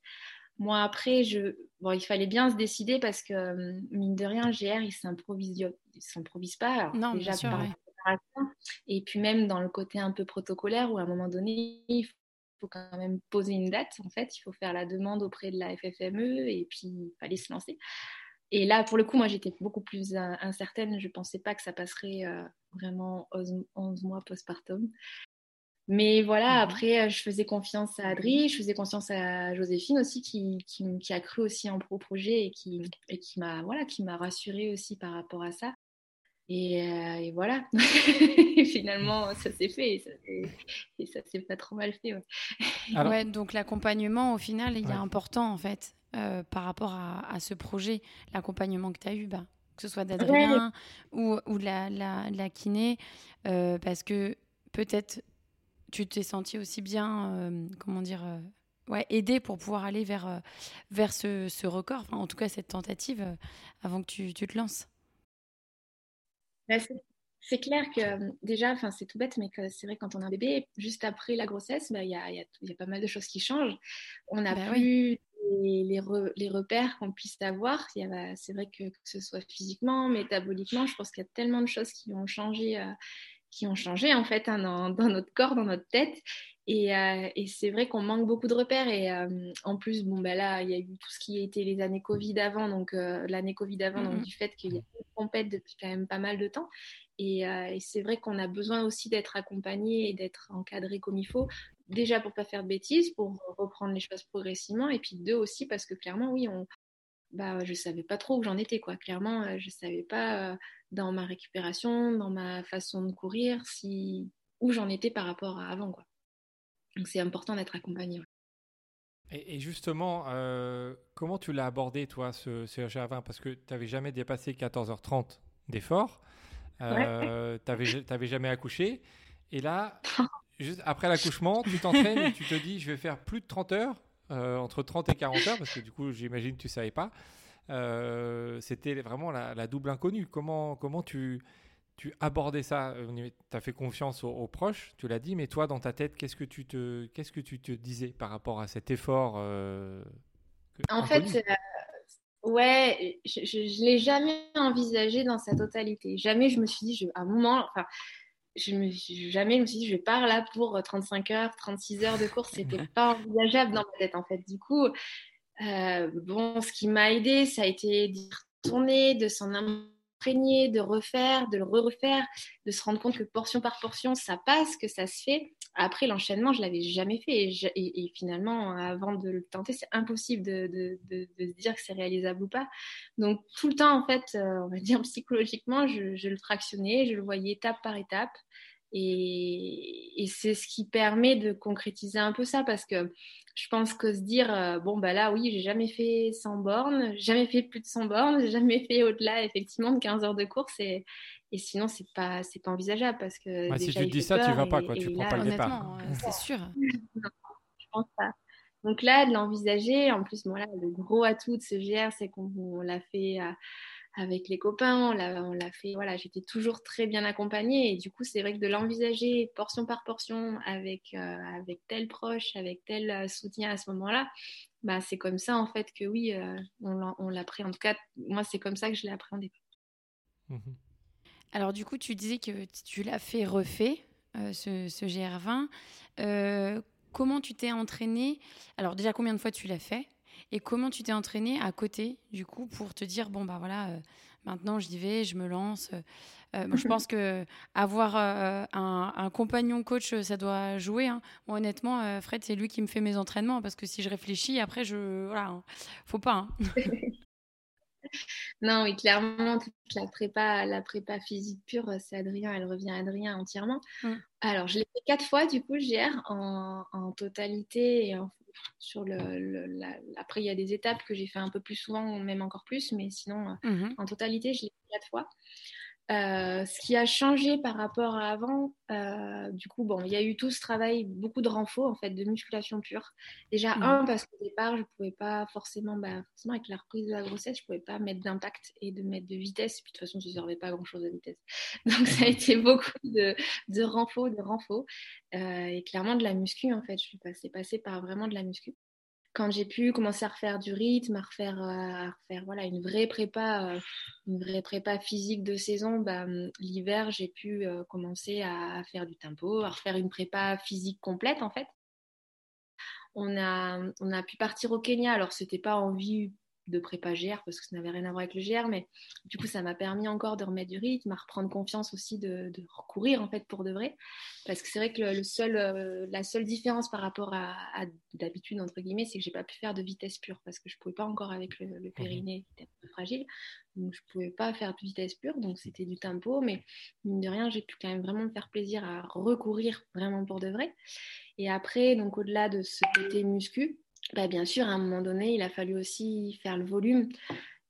Moi après, je, bon, il fallait bien se décider parce que mine de rien, GR, il s'improvise, s'improvise pas. non, déjà, bien sûr, Et puis même dans le côté un peu protocolaire où à un moment donné, il faut quand même poser une date. En fait, il faut faire la demande auprès de la FFME et puis il fallait se lancer. Et là, pour le coup, moi, j'étais beaucoup plus incertaine. Je ne pensais pas que ça passerait vraiment 11 mois postpartum. Mais voilà, mhm. après, je faisais confiance à Adri, je faisais confiance à Joséphine aussi, qui, qui, a cru aussi en pro projet et qui, et qui m'a voilà, qui m'a rassurée aussi par rapport à ça. Et, et voilà, (laughs) finalement, ça s'est fait et ça, s'est pas trop mal fait. Ouais. donc l'accompagnement, au final, il est important en fait. Euh, par rapport à, ce projet, l'accompagnement que tu as eu, bah, que ce soit d'Adrien ou, ou de, la, la, kiné, euh, parce que peut-être tu t'es senti aussi bien, euh, comment dire, ouais, aidé pour pouvoir aller vers, vers ce, ce record, enfin, en tout cas cette tentative, avant que tu, tu te lances. Bah, c'est clair que déjà, enfin c'est tout bête, mais c'est vrai quand on a un bébé, juste après la grossesse, bah, il y, a, y, a, pas mal de choses qui changent. On n'a bah plus les, repères qu'on puisse avoir. C'est vrai que, que, ce soit physiquement, métaboliquement, je pense qu'il y a tellement de choses qui ont changé, euh, qui ont changé en fait hein, dans, notre corps, dans notre tête. Et, euh, et c'est vrai qu'on manque beaucoup de repères. Et euh, en plus, bon, ben là, il y a eu tout ce qui a été les années Covid avant, donc l'année Covid avant, donc du fait qu'il y a une compète depuis quand même pas mal de temps. Et, et c'est vrai qu'on a besoin aussi d'être accompagné et d'être encadré comme il faut déjà pour pas faire de bêtises, pour reprendre les choses progressivement, et puis deux aussi parce que clairement, oui, on, bah, je savais pas trop où j'en étais, quoi. Clairement, euh, je savais pas euh, dans ma récupération, dans ma façon de courir, si où j'en étais par rapport à avant, quoi. Donc c'est important d'être accompagné. Et, justement, euh, comment tu l'as abordé, toi, ce, ce 20 Parce que tu n'avais jamais dépassé 14h30 d'effort, tu n'avais jamais accouché, et là, (laughs) juste après l'accouchement, tu t'entraînes et tu te dis, je vais faire plus de 30 heures, euh, entre 30 et 40 heures, parce que du coup, j'imagine que tu ne savais pas. Euh, c'était vraiment la, double inconnue. Comment, comment tu, tu abordais ça Tu as fait confiance aux, proches, tu l'as dit, mais toi, dans ta tête, qu'est-ce que tu te, qu'est-ce que tu te disais par rapport à cet effort euh, En fait, ouais, je ne l'ai jamais envisagé dans sa totalité. Jamais je me suis dit, je, à un moment, enfin, je me jamais je me suis dit je vais pas là pour 35 heures 36 heures de course. C'était (laughs) pas envisageable dans ma tête en fait. Du coup euh, bon ce qui m'a aidé ça a été d'y retourner de s'en de refaire de le refaire de se rendre compte que portion par portion ça passe que ça se fait. Après l'enchaînement je l'avais jamais fait. Et, finalement avant de le tenter c'est impossible de, de, de, se dire que c'est réalisable ou pas. Donc tout le temps en fait euh, on va dire psychologiquement je, je le fractionnais je le voyais étape par étape et, c'est ce qui permet de concrétiser un peu ça parce que je pense que se dire, euh, bon, bah là, oui, j'ai jamais fait 100 bornes, jamais fait plus de 100 bornes, j'ai jamais fait au-delà, effectivement, de 15 heures de course. Et, et sinon, c'est pas, c'est pas envisageable parce que. si tu te dis ça, tu vas pas, quoi, tu prends pas le départ. C'est sûr. (laughs) non, je pense pas. Donc là, de l'envisager, en plus, voilà, le gros atout de ce GR, c'est qu'on l'a fait. À, avec les copains, on l'a fait, voilà, j'étais toujours très bien accompagnée et du coup c'est vrai que de l'envisager portion par portion avec, euh, avec tel proche, avec tel euh, soutien à ce moment-là, bah, c'est comme ça en fait que oui, euh, on l'a pris, en tout cas moi c'est comme ça que je l'ai appréhendé. Mmh Alors du coup tu disais que tu l'as fait refait, ce, ce, GR20. comment tu t'es entraîné Alors déjà combien de fois tu l'as fait? Et comment tu t'es entraîné à côté, du coup, pour te dire, bon, bah voilà, euh, maintenant j'y vais, je me lance. Euh, euh, je (laughs) pense que avoir un, compagnon coach, ça doit jouer. Hein. honnêtement, Fred, c'est lui qui me fait mes entraînements parce que si je réfléchis, après, je. Voilà, hein, faut pas. Hein. (laughs) non, oui, clairement, la prépa, la prépa physique pure, c'est Adrien, elle revient à Adrien entièrement. Mmh. Alors, je l'ai fait quatre fois, du coup, GR, en, en totalité et en sur le, après il y a des étapes que j'ai fait un peu plus souvent même encore plus mais sinon euh, mhm. en totalité je l'ai fait quatre fois euh, ce qui a changé par rapport à avant, euh, du coup, bon, il y a eu tout ce travail, beaucoup de renfort en fait, de musculation pure. Déjà, un, parce qu'au départ, je ne pouvais pas forcément, bah, forcément, avec la reprise de la grossesse, je ne pouvais pas mettre d'impact et de mettre de vitesse. Puis de toute façon, je ne servais pas grand-chose à vitesse. (laughs) Donc, ça a été beaucoup de, de renfort, de renfort. et clairement, de la muscu, en fait, je suis passée, passée par vraiment de la muscu quand j'ai pu commencer à refaire du rythme, à refaire, euh, à refaire voilà, une vraie prépa, euh, une vraie prépa physique de saison, bah, hum, l'hiver, j'ai pu euh, commencer à, faire du tempo, à refaire une prépa physique complète en fait. On a, on a pu partir au Kenya, alors c'était pas en vue de prépa GR parce que ça n'avait rien à voir avec le GR, mais du coup, ça m'a permis encore de remettre du rythme, à reprendre confiance aussi de, recourir en fait pour de vrai. Parce que c'est vrai que le, seul, euh, la seule différence par rapport à, d'habitude, entre guillemets, c'est que j'ai pas pu faire de vitesse pure parce que je pouvais pas encore avec le, le périnée qui était un peu fragile. Donc, je pouvais pas faire de vitesse pure, donc c'était du tempo, mais mine de rien, j'ai pu quand même vraiment me faire plaisir à recourir vraiment pour de vrai. Et après, donc au-delà de ce côté muscu, bah, bien sûr, à un moment donné, il a fallu aussi faire le volume.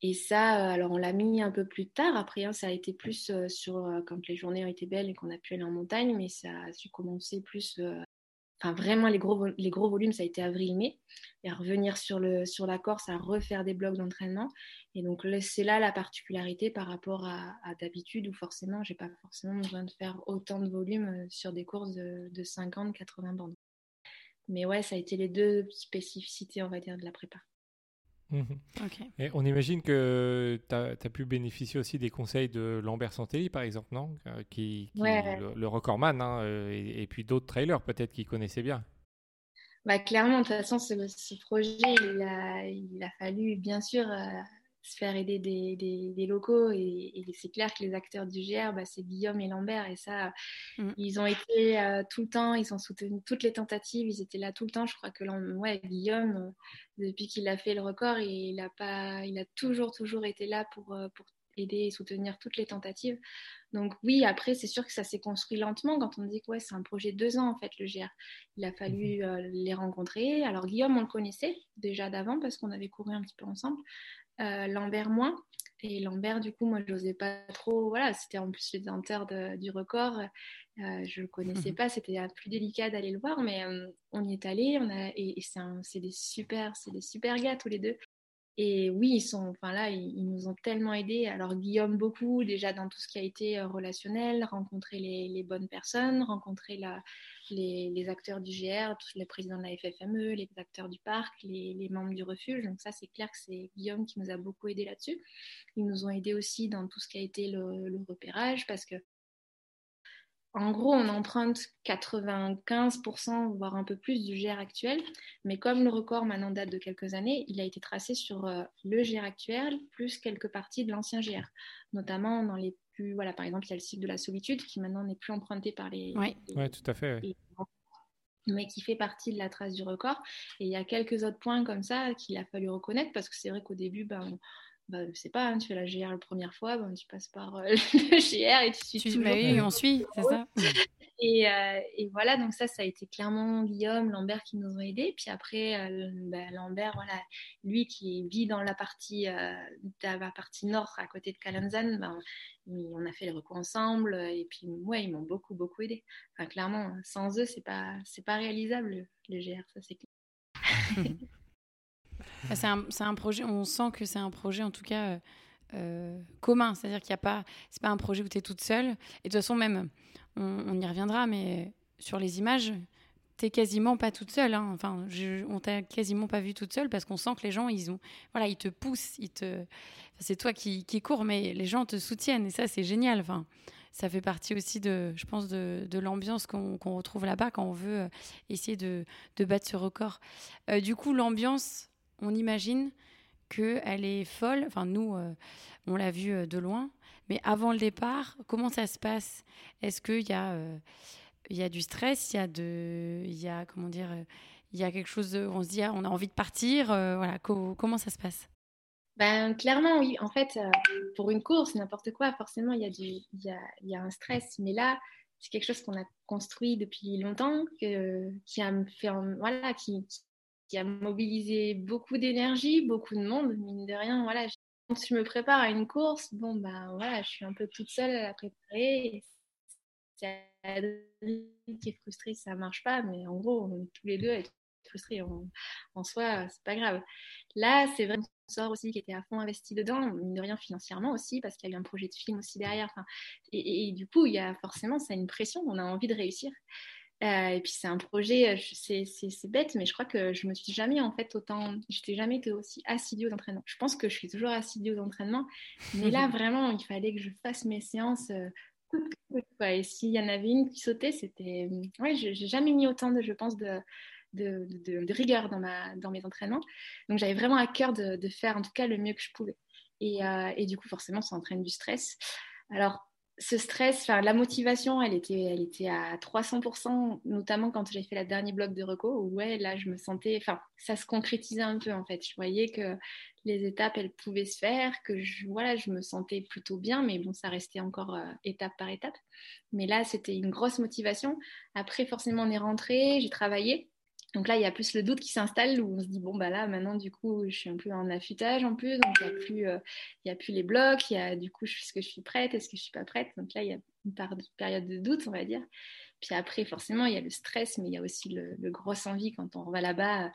Et ça, euh, alors on l'a mis un peu plus tard. Après, hein, ça a été plus euh, sur euh, quand les journées ont été belles et qu'on a pu aller en montagne, mais ça a su commencer plus. Enfin, vraiment, les gros, volumes, ça a été avril-mai. Et à revenir sur, la Corse, à refaire des blocs d'entraînement. Et donc, c'est là la particularité par rapport à, d'habitude où forcément, j'ai pas forcément besoin de faire autant de volume sur des courses de, de 50-80 bandes. Mais ouais, ça a été les deux spécificités, on va dire, de la prépa. Mhm. Et on imagine que tu as, pu bénéficier aussi des conseils de Lambert Santelli, par exemple, non? Euh, qui, le, recordman, hein, euh, et, puis d'autres trailers peut-être qui connaissaient bien. Bah, clairement, de toute façon, ce, projet, il a, il a, fallu, bien sûr, euh, se faire aider des, des, locaux. Et, c'est clair que les acteurs du GR, bah, c'est Guillaume et Lambert. Et ça, mm. ils ont été euh, tout le temps, ils ont soutenu toutes les tentatives, ils étaient là tout le temps. Je crois que ouais, Guillaume, euh, depuis qu'il a fait le record, il a, pas, il a toujours, toujours été là pour, euh, pour aider et soutenir toutes les tentatives. Donc oui, après, c'est sûr que ça s'est construit lentement quand on dit que ouais, c'est un projet de deux ans, en fait, le GR. Il a fallu mm-hmm. les rencontrer. Alors Guillaume, on le connaissait déjà d'avant parce qu'on avait couru un petit peu ensemble. Euh, Lambert moins. Et Lambert, du coup, moi, je n'osais pas trop. Voilà, c'était en plus le détenteur du record. Euh, je ne le connaissais mhm. pas, c'était plus délicat d'aller le voir, mais euh, on y est allé. On a, et, c'est des super, c'est des super gars tous les deux. Et oui, ils sont, enfin là, ils, nous ont tellement aidés. Alors Guillaume beaucoup déjà dans tout ce qui a été euh, relationnel, rencontrer les, bonnes personnes, rencontrer les, acteurs du GR, tous les présidents de la FFME, les acteurs du parc, les, membres du refuge. Donc ça, c'est clair que c'est Guillaume qui nous a beaucoup aidés là-dessus. Ils nous ont aidés aussi dans tout ce qui a été le, le repérage parce que en gros, on emprunte 95%, voire un peu plus du GR actuel. Mais comme le record maintenant date de quelques années, il a été tracé sur euh, le GR actuel, plus quelques parties de l'ancien GR. Notamment dans les plus. Voilà, par exemple, il y a le cycle de la solitude qui maintenant n'est plus emprunté par les. Oui, tout à fait. mais qui fait partie de la trace du record. Et il y a quelques autres points comme ça qu'il a fallu reconnaître parce que c'est vrai qu'au début, ben, bah, je sais pas, hein, tu fais la GR la première fois, ben, tu passes par euh, (laughs) le GR et tu suis tu, bah oui, on suit, c'est ça. (laughs) Et, euh, et, voilà, donc ça, ça a été clairement Guillaume, Lambert qui nous ont aidés. Puis après, euh, bah, Lambert, voilà, lui qui vit dans la partie, la partie nord, à côté de Calanzan, ben, on a fait les recours ensemble. Et puis, ouais, ils m'ont beaucoup, beaucoup aidé. Enfin, clairement, sans eux, c'est pas, c'est pas réalisable le, GR, ça c'est clair. (laughs) C'est un, projet, on sent que c'est un projet en tout cas euh, euh, commun, c'est-à-dire qu'il n'y a pas, c'est pas un projet où tu es toute seule. Et de toute façon, même, on, y reviendra, mais sur les images, tu n'es quasiment pas toute seule. Hein. Enfin, on t'a quasiment pas vue toute seule parce qu'on sent que les gens, ils ont, voilà, ils te poussent, ils te, c'est toi qui, qui cours, mais les gens te soutiennent et ça, c'est génial. Enfin, ça fait partie aussi de, je pense, de, de l'ambiance qu'on retrouve là-bas quand on veut euh, essayer de, de battre ce record. du coup, l'ambiance, on imagine qu'elle est folle. Enfin, nous, euh, on l'a vu euh, de loin. Mais avant le départ, comment ça se passe? Est-ce qu'il y, a, euh, y a du stress? Il y a, il y a, comment dire, il y a quelque chose on se dit, ah, on a envie de partir. voilà, comment ça se passe? Ben, clairement, oui. En fait, pour une course, n'importe quoi, forcément, il y, a y a, y a un stress. Mais là, c'est quelque chose qu'on a construit depuis longtemps, qui a fait, voilà, qui, qui a mobilisé beaucoup d'énergie, beaucoup de monde, mine de rien. Voilà, quand je me prépare à une course, bon, ben voilà, je suis un peu toute seule à la préparer. C'est Adrien qui est frustrée, ça marche pas, mais en gros, tous les deux être frustrés. En, soi, c'est pas grave. Là, c'est vrai sort aussi qui était à fond investi dedans, mine de rien financièrement aussi, parce qu'il y a eu un projet de film aussi derrière. et, et, du coup, il y a forcément, ça a une pression, on a envie de réussir. Euh, et puis c'est un projet, euh, c'est bête, mais je crois que je me suis jamais en fait autant, j'étais jamais été aussi assidue aux entraînements. Je pense que je suis toujours assidue aux entraînements, mais là (laughs) vraiment, il fallait que je fasse mes séances. Euh, et s'il y en avait une qui sautait, c'était, ouais, j'ai jamais mis autant de, je pense, de, de, rigueur dans, ma, dans mes entraînements. Donc j'avais vraiment à cœur de, faire en tout cas le mieux que je pouvais. Et, et du coup, forcément, ça entraîne du stress. Alors, ce stress, enfin la motivation, elle était, elle était à 300%, notamment quand j'ai fait la dernière bloc de reco, où ouais, là je me sentais, enfin ça se concrétisait un peu en fait. Je voyais que les étapes, elles pouvaient se faire, que je, voilà, je me sentais plutôt bien, mais bon, ça restait encore euh, étape par étape. Mais là, c'était une grosse motivation. Après, forcément, on est rentré, j'ai travaillé. Donc là, il y a plus le doute qui s'installe où on se dit, bon, bah là, maintenant, du coup, je suis un peu en affûtage en plus, donc il n'y a, plus, euh, a plus les blocs, y a du coup, est-ce que je suis prête, est-ce que je ne suis pas prête? Donc là, il y a une période de doute, on va dire. Puis après, forcément, il y a le stress, mais il y a aussi le, le gros envie quand on va là-bas.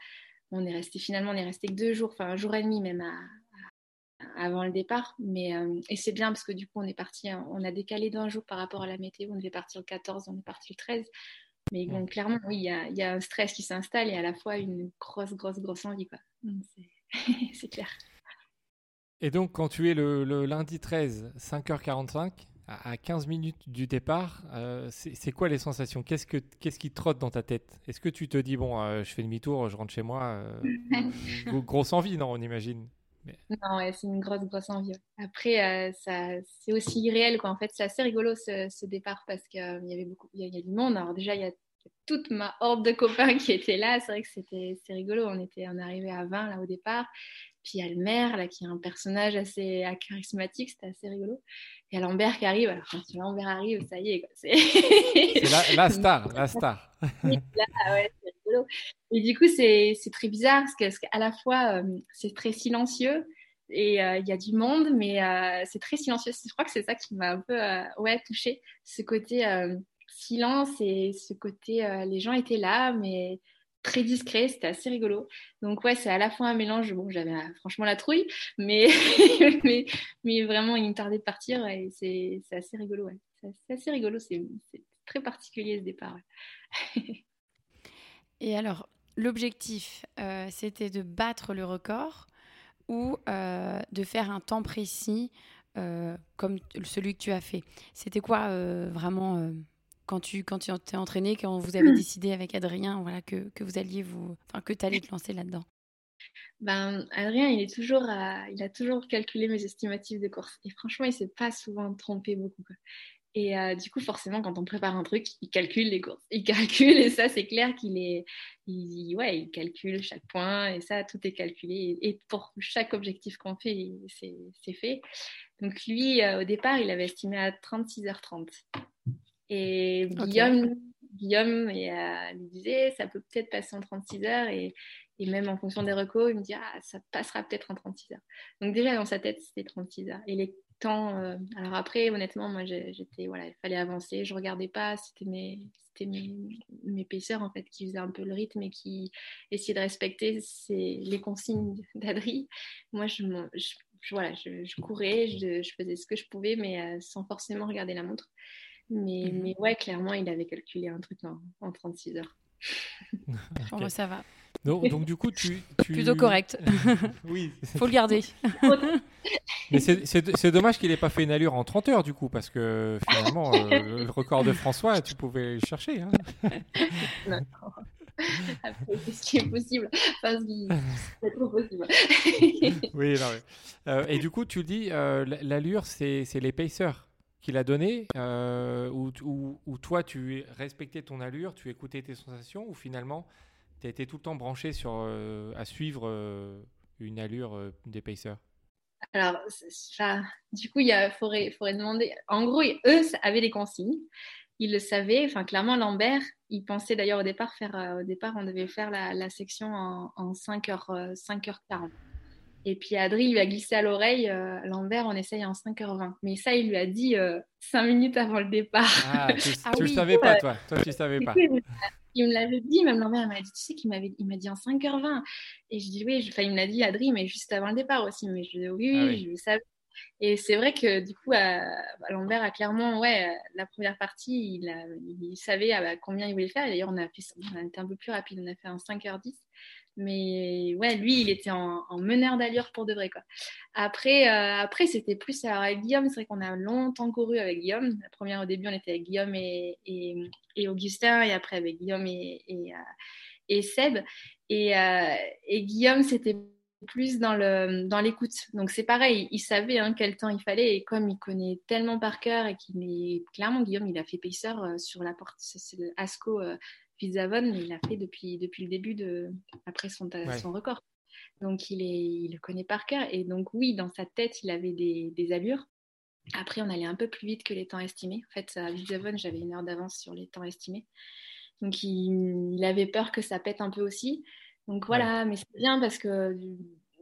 On est resté finalement, on est resté que deux jours, enfin un jour et demi même avant le départ. Mais, euh, et c'est bien parce que du coup, on est parti, on a décalé d'un jour par rapport à la météo. On devait partir le 14, on est parti le 13. Mais bon, clairement, oui, il y, a, un stress qui s'installe et à la fois une grosse, grosse, grosse envie. Quoi. (laughs) C'est clair. Et donc, quand tu es le, lundi 13, 5h45, à 15 minutes du départ, euh, c'est quoi les sensations? Qu'est-ce qui trotte dans ta tête? Est-ce que tu te dis, bon, euh, je fais demi-tour, je rentre chez moi euh, (laughs) Grosse envie, non, on imagine? Non, ouais, c'est une grosse, grosse envie. Après, ça, c'est aussi irréel, quoi. En fait, c'est assez rigolo ce, départ parce qu'il y avait beaucoup, il y, a du monde. Alors déjà, il y a toute ma horde de copains (laughs) qui étaient là. C'est vrai que c'était c'est rigolo. On était on arrivait à 20 là au départ. Puis il y a le maire là qui est un personnage assez charismatique, c'était assez rigolo. Et il y a Lambert qui arrive. Alors quand Lambert arrive, ça y est. C'est la, (laughs) star, la star. ouais, c'est Et du coup c'est très bizarre parce qu'à la fois euh, c'est très silencieux et euh, il y a du monde, mais euh, c'est très silencieux. Je crois que c'est ça qui m'a un peu ouais touchée, ce côté silence et ce côté, les gens étaient là, mais très discret, c'était assez rigolo. Donc ouais, c'est à la fois un mélange, bon, j'avais franchement la trouille, mais, (laughs) mais, mais, vraiment, il me tardait de partir et c'est assez rigolo, ouais. C'est assez rigolo, c'est très particulier ce départ. (laughs) et alors, l'objectif, euh, c'était de battre le record ou de faire un temps précis comme celui que tu as fait. C'était quoi vraiment quand tu quand tu t'es entraîné, quand vous avez décidé avec Adrien, voilà que, que vous alliez vous, enfin que tu allais te lancer là-dedans? Ben, Adrien, il, est toujours il a toujours calculé mes estimatifs de course. Et franchement, il s'est pas souvent trompé beaucoup. Et euh, du coup, forcément, quand on prépare un truc, il calcule les courses. Il calcule, et ça, c'est clair qu'il est. Il, ouais, il calcule chaque point, et ça, tout est calculé. Et pour chaque objectif qu'on fait, c'est fait. Donc, lui, euh, au départ, il avait estimé à 36h30. Et Guillaume, Guillaume euh, lui disait, ça peut peut-être passer en 36 heures. Et, et, même en fonction des recos, il me dit, ah, ça passera peut-être en 36 heures. Donc déjà, dans sa tête, c'était 36 heures. Et les temps... Euh, alors après, honnêtement, moi, j'étais... Voilà, il fallait avancer. Je regardais pas. C'était mes, c'était mes, mes paisseurs, en fait, qui faisaient un peu le rythme et qui essayaient de respecter les consignes (laughs) d'Adri. Moi, je, je, voilà, je, courais, je, faisais ce que je pouvais, mais euh, sans forcément regarder la montre. Mais, mmh mais ouais, clairement, il avait calculé un truc en, en 36 heures. (laughs) bon, ça va. Donc, donc, du coup, tu, tu... Plutôt correct. (laughs) oui. Faut le garder. Mais c'est dommage qu'il n'ait pas fait une allure en 30 heures, du coup, parce que finalement, euh, le record de François, tu pouvais le chercher. Hein. (laughs) Après, c'est ce qui est possible. Enfin, c'est trop possible. (laughs) oui, non, euh, et du coup, tu dis, euh, l'allure, c'est les pacers qu'il a donné euh, où, toi tu respectais ton allure, tu écoutais tes sensations ou finalement tu as été tout le temps branché sur, à suivre une allure des pacers? Alors, ça, du coup, il faudrait, faudrait demander. En gros, eux avaient des consignes. Ils le savaient. Enfin, clairement, Lambert, il pensait d'ailleurs au départ faire. au départ, on devait faire la, section en, en 5h, 5h40. Et puis Adri lui a glissé à l'oreille, euh, Lambert, on essaye en 5h20. Mais ça, il lui a dit euh, 5 minutes avant le départ. Ah, tu ne (laughs) ah savais pas, toi. Toi, tu savais pas. Il me l'avait dit, même Lambert m'a dit, tu sais qu'il m'avait, il m'a dit en 5h20. Et je dis, oui, enfin, il me l'a dit, Adri, mais juste avant le départ aussi. Mais je dis, oui, oui, ah je le savais. Et c'est vrai que du coup, Lambert a clairement, ouais, la première partie, il, savait à combien il voulait faire. D'ailleurs, on a, été un peu plus rapide, on a fait un 5h10. Mais ouais, lui, il était en, meneur d'allure pour de vrai. Quoi. Après, euh, après c'était plus avec Guillaume. C'est vrai qu'on a longtemps couru avec Guillaume. La première, au début, on était avec Guillaume et, Augustin. Et après, avec Guillaume et, et Seb. Et Guillaume, c'était plus dans le dans l'écoute. Donc c'est pareil, il savait hein, quel temps il fallait et comme il connaît tellement par cœur et qu'il est clairement Guillaume, il a fait pacer sur la porte, c'est Asco euh, mais il l'a fait depuis depuis le début de après son son record. Donc il est il le connaît par cœur et donc oui, dans sa tête, il avait des, des allures. Après, on allait un peu plus vite que les temps estimés. En fait, à Vizavon, j'avais une heure d'avance sur les temps estimés. Donc, il, il, avait peur que ça pète un peu aussi. Donc voilà, mais c'est bien parce que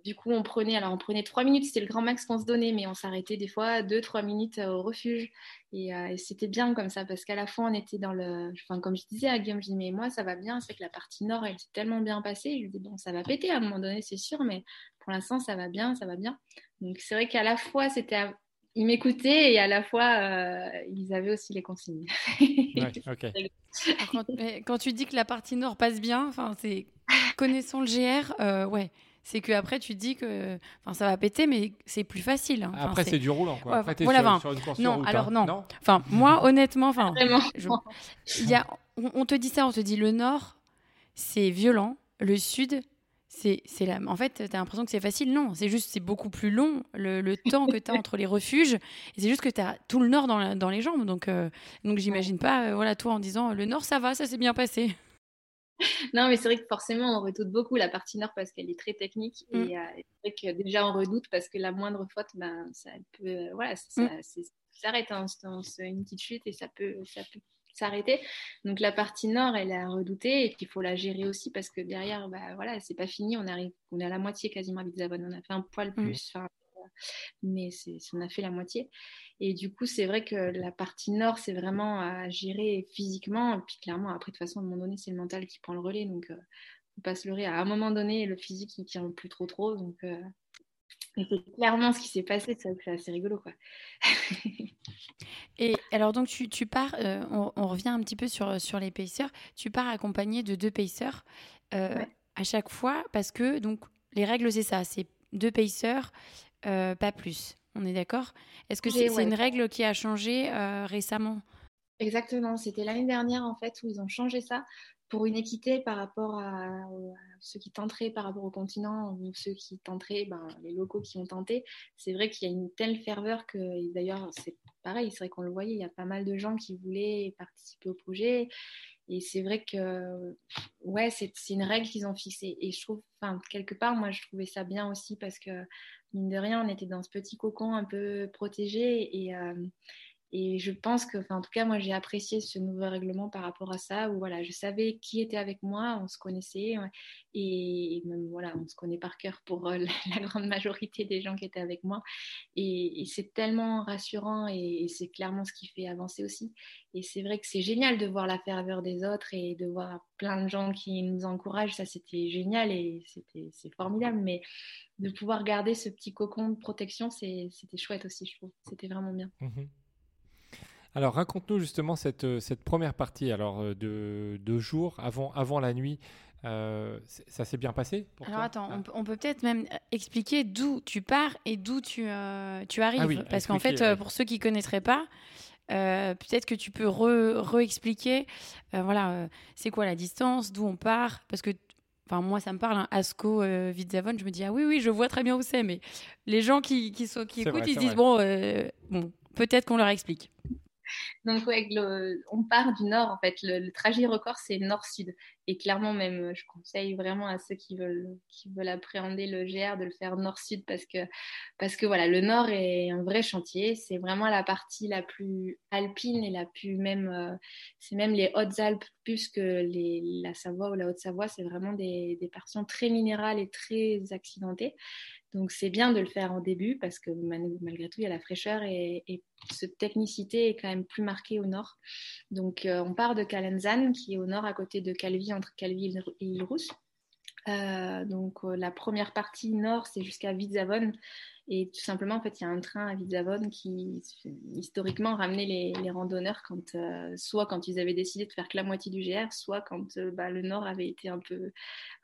du coup, on prenait, alors on prenait trois minutes, c'était le grand max qu'on se donnait, mais on s'arrêtait des fois deux, trois minutes euh, au refuge. Euh, et, c'était bien comme ça, parce qu'à la fois, on était dans le. Enfin, comme je disais à Guillaume, je dis, mais moi, ça va bien, c'est que la partie nord, elle s'est tellement bien passée. Je lui dis, bon, ça va péter à un moment donné, c'est sûr, mais pour l'instant, ça va bien, ça va bien. Donc, c'est vrai qu'à la fois, c'était. Ils m'écoutaient et à la fois, euh, ils avaient aussi les consignes. quand, quand, tu dis que la partie nord passe bien, enfin, c'est connaissant le GR, euh, ouais. C'est que après tu te dis que, enfin, ça va péter, mais c'est plus facile. Hein. après, c'est du roulant, quoi. après, voilà, sur, une non, alors hein. non. Enfin, moi, honnêtement, enfin, y a, on, te dit ça, on te dit le nord, c'est violent, le sud, c'est, c'est la... En fait, tu as l'impression que c'est facile. Non, c'est juste, c'est beaucoup plus long le, temps que tu as (laughs) entre les refuges. Et c'est juste que tu as tout le nord dans, dans les jambes. Donc, euh, donc j'imagine pas, euh, voilà, toi en disant le nord, ça va, ça s'est bien passé. (laughs) non, mais c'est vrai que forcément, on redoute beaucoup la partie nord parce qu'elle est très technique. Et mm. euh, c'est vrai que déjà, on redoute parce que la moindre faute, ben, ça peut, euh, voilà, ça, mm. s'arrête, hein, une petite chute et ça peut, ça peut s'arrêter. Donc la partie nord, elle est à redouter et puis il faut la gérer aussi parce que derrière, bah, voilà, c'est pas fini. On arrive, on est à la moitié quasiment à Bizavon. On a fait un poil mm. Mais on a fait la moitié. Et du coup, c'est vrai que la partie nord, c'est vraiment à gérer physiquement. Et puis clairement, après, de toute façon, à un moment donné, c'est le mental qui prend le relais. Donc, euh, on passe le À un moment donné, le physique, il tient plus trop trop. Donc, euh, c'est clairement ce qui s'est passé. C'est assez rigolo, quoi. Et alors, donc, tu, tu pars, euh, on, revient un petit peu sur, sur les pacers. Tu pars accompagné de deux pacers à chaque fois parce que, donc, les règles, c'est ça. C'est deux pacers, pas plus. On est d'accord? Est-ce que c'est une règle qui a changé euh, récemment? Exactement, c'était l'année dernière en fait où ils ont changé ça pour une équité par rapport à, ceux qui tenteraient par rapport au continent ou ceux qui tenteraient, ben, les locaux qui ont tenté. C'est vrai qu'il y a une telle ferveur que d'ailleurs c'est pareil, c'est vrai qu'on le voyait, il y a pas mal de gens qui voulaient participer au projet. Et c'est vrai que ouais, c'est une règle qu'ils ont fixée. Et je trouve, enfin quelque part moi je trouvais ça bien aussi parce que mine de rien, on était dans ce petit cocon un peu protégé et, euh, et je pense que, en tout cas, moi, j'ai apprécié ce nouveau règlement par rapport à ça, où voilà, je savais qui était avec moi, on se connaissait, et, même, voilà, on se connaît par cœur pour euh, (laughs) la, grande majorité des gens qui étaient avec moi. Et, c'est tellement rassurant, et, c'est clairement ce qui fait avancer aussi. Et c'est vrai que c'est génial de voir la ferveur des autres et de voir plein de gens qui nous encouragent. Ça, c'était génial et c'était c'est formidable. Mais de pouvoir garder ce petit cocon de protection, c'était chouette aussi, je trouve. C'était vraiment bien. Mmh alors raconte-nous justement cette, euh, cette première partie alors euh, de deux jours avant, avant la nuit. Euh, ça s'est bien passé pour Alors attends, ah. on, peut peut-être même expliquer d'où tu pars et d'où tu, tu arrives. Ah Parce qu'en fait, pour ceux qui ne connaîtraient pas, peut-être que tu peux re-expliquer, voilà, c'est quoi la distance, d'où on part, parce que Enfin, moi, ça me parle, hein, Asco, euh, je me dis, ah oui, oui, je vois très bien où c'est, mais les gens qui, qui, sont, qui écoutent, ils se disent, bon, bon peut-être qu'on leur explique. Donc, on part du nord, en fait. Le, trajet record, c'est nord-sud. Et clairement, même, je conseille vraiment à ceux qui veulent, qui veulent appréhender le GR de le faire nord-sud parce que, parce que voilà, le nord est un vrai chantier. C'est vraiment la partie la plus alpine et la plus même, euh, c'est même les Hautes-Alpes plus que la Savoie ou la Haute-Savoie. C'est vraiment des, des très minérales et très accidentées. Donc c'est bien de le faire en début parce que malgré tout, il y a la fraîcheur et, cette technicité est quand même plus marquée au nord. Donc euh, on part de Calenzane qui est au nord à côté de Calvi, entre Calvi et Île-Rousse. Euh, donc euh, la première partie nord, c'est jusqu'à Vidzavon. Et tout simplement, en fait, il y a un train à Vidzavon qui, historiquement, ramenait les, randonneurs quand, euh, soit quand ils avaient décidé de faire que la moitié du GR, soit quand bah, le nord avait été un peu,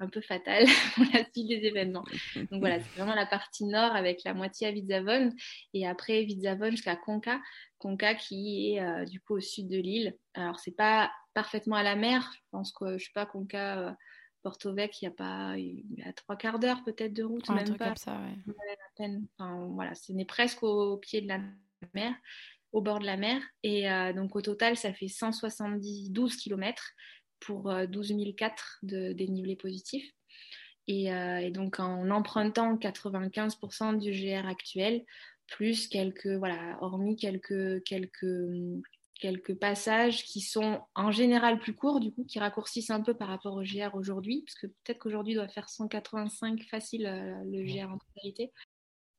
un peu fatal (laughs) pour la suite des événements. Donc voilà, c'est vraiment la partie nord avec la moitié à Vidzavon. Et après Vidzavon jusqu'à Conca. Conca qui est du coup au sud de l'île. Alors, c'est pas parfaitement à la mer. Je pense que, je sais pas, Conca Porto Vec, il y a pas, il y a trois quarts d'heure peut-être de route, même pas. ça, ouais. à peine. Enfin, voilà, ce n'est presque au, pied de la mer, au bord de la mer. Et donc au total, ça fait 172 km pour 12 004 de dénivelé positif. Et, et, donc en empruntant 95% du GR actuel, plus quelques, voilà, hormis quelques, quelques, quelques passages qui sont en général plus courts, du coup, qui raccourcissent un peu par rapport au GR aujourd'hui, parce que peut-être qu'aujourd'hui, doit faire 185 facile euh, le GR en réalité,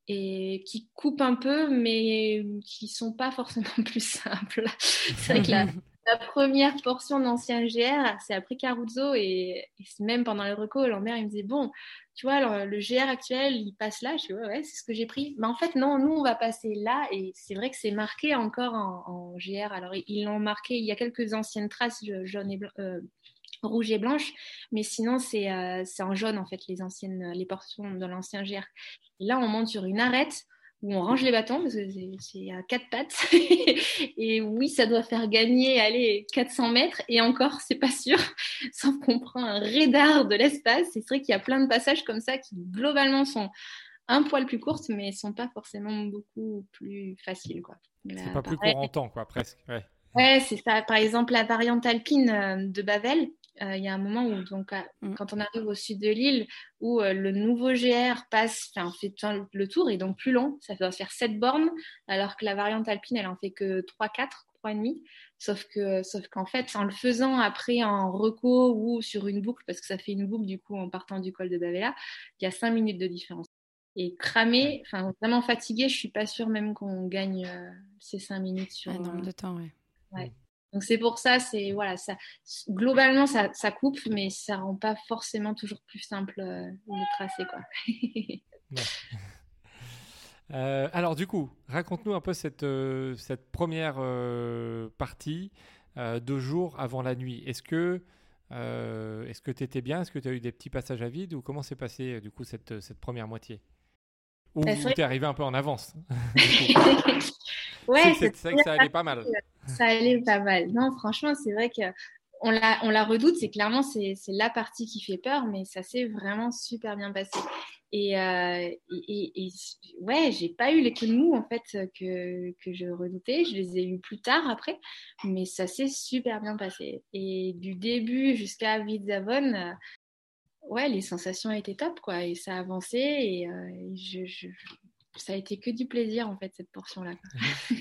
et qui coupent un peu, mais qui sont pas forcément (laughs) plus simples. C'est vrai que la, (laughs) la première portion d'ancien GR, c'est après Caruzzo et, même pendant les recos, Lambert il me disait bon, tu vois, le, GR actuel, il passe là. Je dis ouais, c'est ce que j'ai pris. Mais en fait, non, nous, on va passer là et c'est vrai que c'est marqué encore en, GR. Alors, ils l'ont marqué, il y a quelques anciennes traces jaune et euh, rouge et blanche, mais sinon euh, c'est en jaune en fait les anciennes les portions de l'ancien GR. Là, on monte sur une arête où on range les bâtons parce que c'est à quatre pattes. (laughs) et oui, ça doit faire gagner, allez, 400 mètres. Et encore, c'est pas sûr, (laughs) sauf qu'on prend un radar de l'espace. C'est vrai qu'il y a plein de passages comme ça qui globalement sont un poil plus courtes, mais sont pas forcément beaucoup plus faciles. Quoi. C'est pas plus court en temps, quoi, presque. Ouais. Ouais, c'est ça. Par exemple, la variante alpine euh, de Bavel, il y a un moment où, donc, mm. quand on arrive au sud de l'île, où euh, le nouveau GR passe, enfin, fait le tour et donc plus long, ça doit faire 7 bornes, alors que la variante alpine, elle en fait que 3, 4, 3,5. Sauf que, sauf qu'en fait, en le faisant après en reco ou sur une boucle, parce que ça fait une boucle du coup en partant du col de Bavela, il y a 5 minutes de différence. Et cramé, enfin vraiment fatigué, je suis pas sûre même qu'on gagne euh, ces 5 minutes sur. Un nombre de temps, ouais. ouais. Donc c'est pour ça, c'est voilà, ça globalement ça, coupe, mais ça rend pas forcément toujours plus simple euh, le tracé quoi. (laughs) Euh, alors du coup, raconte-nous un peu cette, euh, cette première partie deux jours avant la nuit. Est-ce que est-ce que tu étais bien? Est-ce que tu as eu des petits passages à vide? Ou comment s'est passé du coup cette, cette première moitié? Ou bah, tu es arrivé un peu en avance (laughs) (laughs) Ouais, c'est vrai que ça allait pas mal. Ça allait pas mal. Non, franchement, c'est vrai que on la, on la redoute, c'est clairement c'est, la partie qui fait peur, mais ça s'est vraiment super bien passé. Et, euh, et, ouais, j'ai pas eu les coups de mou en fait que, que je redoutais. Je les ai eu plus tard après, mais ça s'est super bien passé. Et du début jusqu'à Vidzavon, ouais, les sensations étaient top quoi, et ça avançait et euh, je, ça a été que du plaisir en fait cette portion là. (laughs)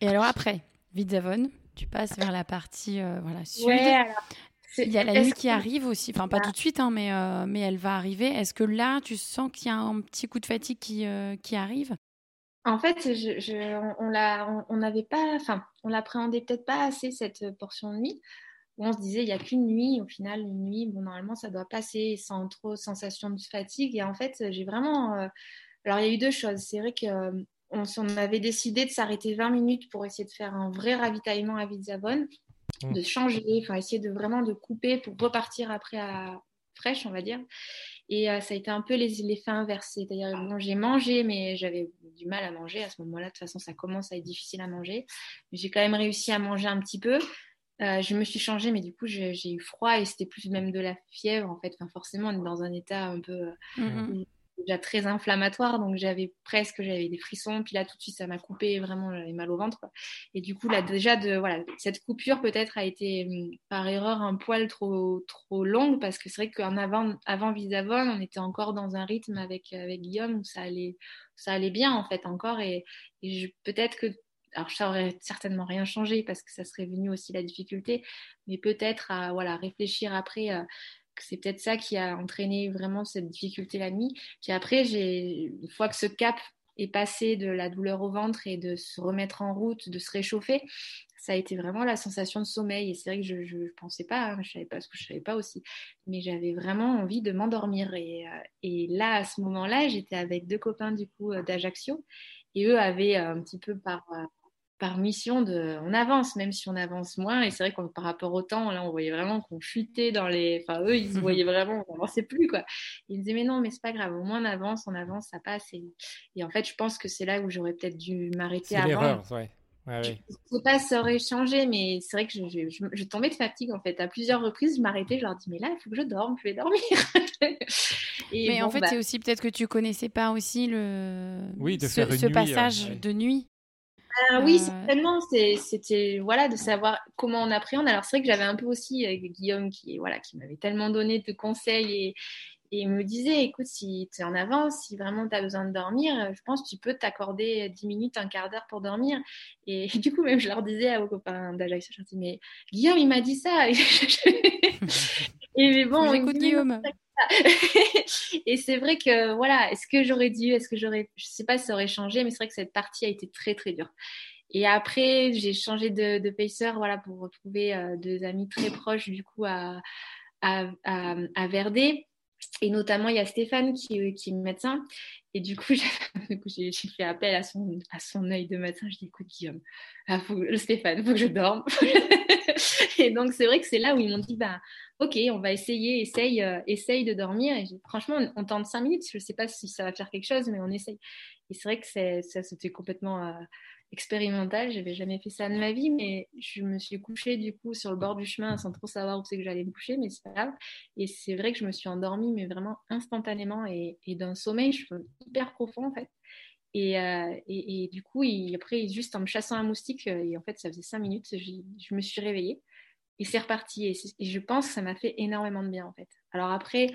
Et alors après, Vidzavon, tu passes vers la partie euh, voilà sud. il y a la nuit qui arrive aussi, enfin pas tout de suite, hein, mais, euh, mais elle va arriver. Est-ce que là, tu sens qu'il y a un petit coup de fatigue qui, qui arrive? En fait, je, on l'a, on n'avait pas, enfin, on l'appréhendait peut-être pas assez cette portion de nuit. Où on se disait il y a qu'une nuit, au final une nuit, bon normalement ça doit passer sans trop sensation de fatigue. Et en fait, j'ai vraiment alors, il y a eu deux choses. C'est vrai qu'on euh, on avait décidé de s'arrêter 20 minutes pour essayer de faire un vrai ravitaillement à Vidzavon, mmh. de changer, enfin, essayer de vraiment de couper pour repartir après à fraîche, on va dire. Et euh, ça a été un peu l'effet inverse. C'est-à-dire, bon, j'ai mangé, mais j'avais du mal à manger à ce moment-là. De toute façon, ça commence à être difficile à manger. J'ai quand même réussi à manger un petit peu. Euh, je me suis changée, mais du coup, j'ai eu froid et c'était plus même de la fièvre, en fait. Enfin, forcément, on est dans un état un peu mmh déjà très inflammatoire, donc j'avais presque j'avais des frissons, puis là tout de suite ça m'a coupé, vraiment j'avais mal au ventre. Et du coup là déjà de voilà cette coupure peut-être a été hum, par erreur un poil trop trop longue. Parce que c'est vrai qu'en avant avant Visavon on était encore dans un rythme avec avec Guillaume où ça allait ça allait bien en fait encore. Et, peut-être que alors ça aurait certainement rien changé parce que ça serait venu aussi la difficulté, mais peut-être à voilà réfléchir après. Euh, c'est peut-être ça qui a entraîné vraiment cette difficulté la nuit. Puis après, j'ai, une fois que ce cap est passé de la douleur au ventre et de se remettre en route, de se réchauffer, ça a été vraiment la sensation de sommeil. Et c'est vrai que je ne pensais pas, hein, je savais pas ce que je savais pas aussi, mais j'avais vraiment envie de m'endormir. Et, euh, et, là, à ce moment-là, j'étais avec deux copains du coup euh, d'Ajaccio, et eux avaient un petit peu par par mission de on avance même si on avance moins. Et c'est vrai qu'on par rapport au temps là on voyait vraiment qu'on chutait dans les enfin eux ils se voyaient vraiment on n'avançait plus quoi. Ils me disaient mais non mais c'est pas grave au moins on avance on avance ça passe. Et, et en fait je pense que c'est là où j'aurais peut-être dû m'arrêter avant. l'erreur ouais. Ouais, Je ne sais pas si ça aurait changé, mais c'est vrai que je, je, je, je, tombais de fatigue en fait. À plusieurs reprises, je m'arrêtais, je leur dis mais là, il faut que je dorme, je vais dormir. (laughs) Et mais bon, en fait, bah... c'est aussi peut-être que tu connaissais pas aussi le oui, de ce, faire ce nuit, passage de nuit. Euh, oui, certainement. C'était voilà de savoir comment on appréhende. Alors c'est vrai que j'avais un peu aussi euh, Guillaume qui voilà qui m'avait tellement donné de conseils et, et me disait écoute si tu es en avance, si vraiment tu as besoin de dormir, je pense que tu peux t'accorder 10 minutes, un quart d'heure pour dormir. Et, (laughs) du coup même je leur disais aux copains d'Ajax, je leur dis mais Guillaume il m'a dit ça. (laughs) et mais bon, écoute Guillaume. (laughs) et c'est vrai que voilà, est-ce que j'aurais dû, est-ce que j'aurais, je sais pas si ça aurait changé, mais c'est vrai que cette partie a été très très dure. Et après, j'ai changé de, de pacer, voilà, pour retrouver euh, deux amis très proches du coup à à, à, à Verdé. Et notamment, il y a Stéphane qui, qui est médecin. Et du coup, (laughs) j'ai fait appel à son, à son œil de médecin. Je dis, écoute, Guillaume, ah, Stéphane, il faut que je dorme. (laughs) et donc, c'est vrai que c'est là où ils m'ont dit, bah, ok, on va essayer, essaye, euh, essaye de dormir. Et franchement, on, on tente cinq minutes. Je ne sais pas si ça va faire quelque chose, mais on essaye. Et c'est vrai que ça, c'était complètement euh, expérimental. J'avais jamais fait ça de ma vie, mais je me suis couchée du coup sur le bord du chemin sans trop savoir où c'est que j'allais me coucher, mais c'est pas grave. Et c'est vrai que je me suis endormie, mais vraiment instantanément et, d'un sommeil hyper profond en fait. Et, euh, et, et, du coup, il, après, juste en me chassant un moustique, et en fait, ça faisait cinq minutes, je me suis réveillée et c'est reparti. Et, je pense que ça m'a fait énormément de bien en fait. Alors après,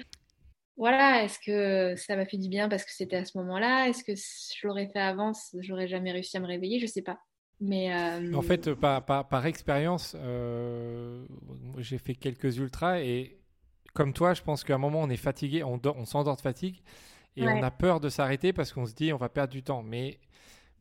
voilà, est-ce que ça m'a fait du bien parce que c'était à ce moment-là? Est-ce que je l'aurais fait avant? J'aurais jamais réussi à me réveiller? Je sais pas. Mais euh... En fait, par, par, par expérience, euh, j'ai fait quelques ultras et comme toi, je pense qu'à un moment, on est fatigué, on, on s'endort de fatigue et ouais. on a peur de s'arrêter parce qu'on se dit on va perdre du temps. Mais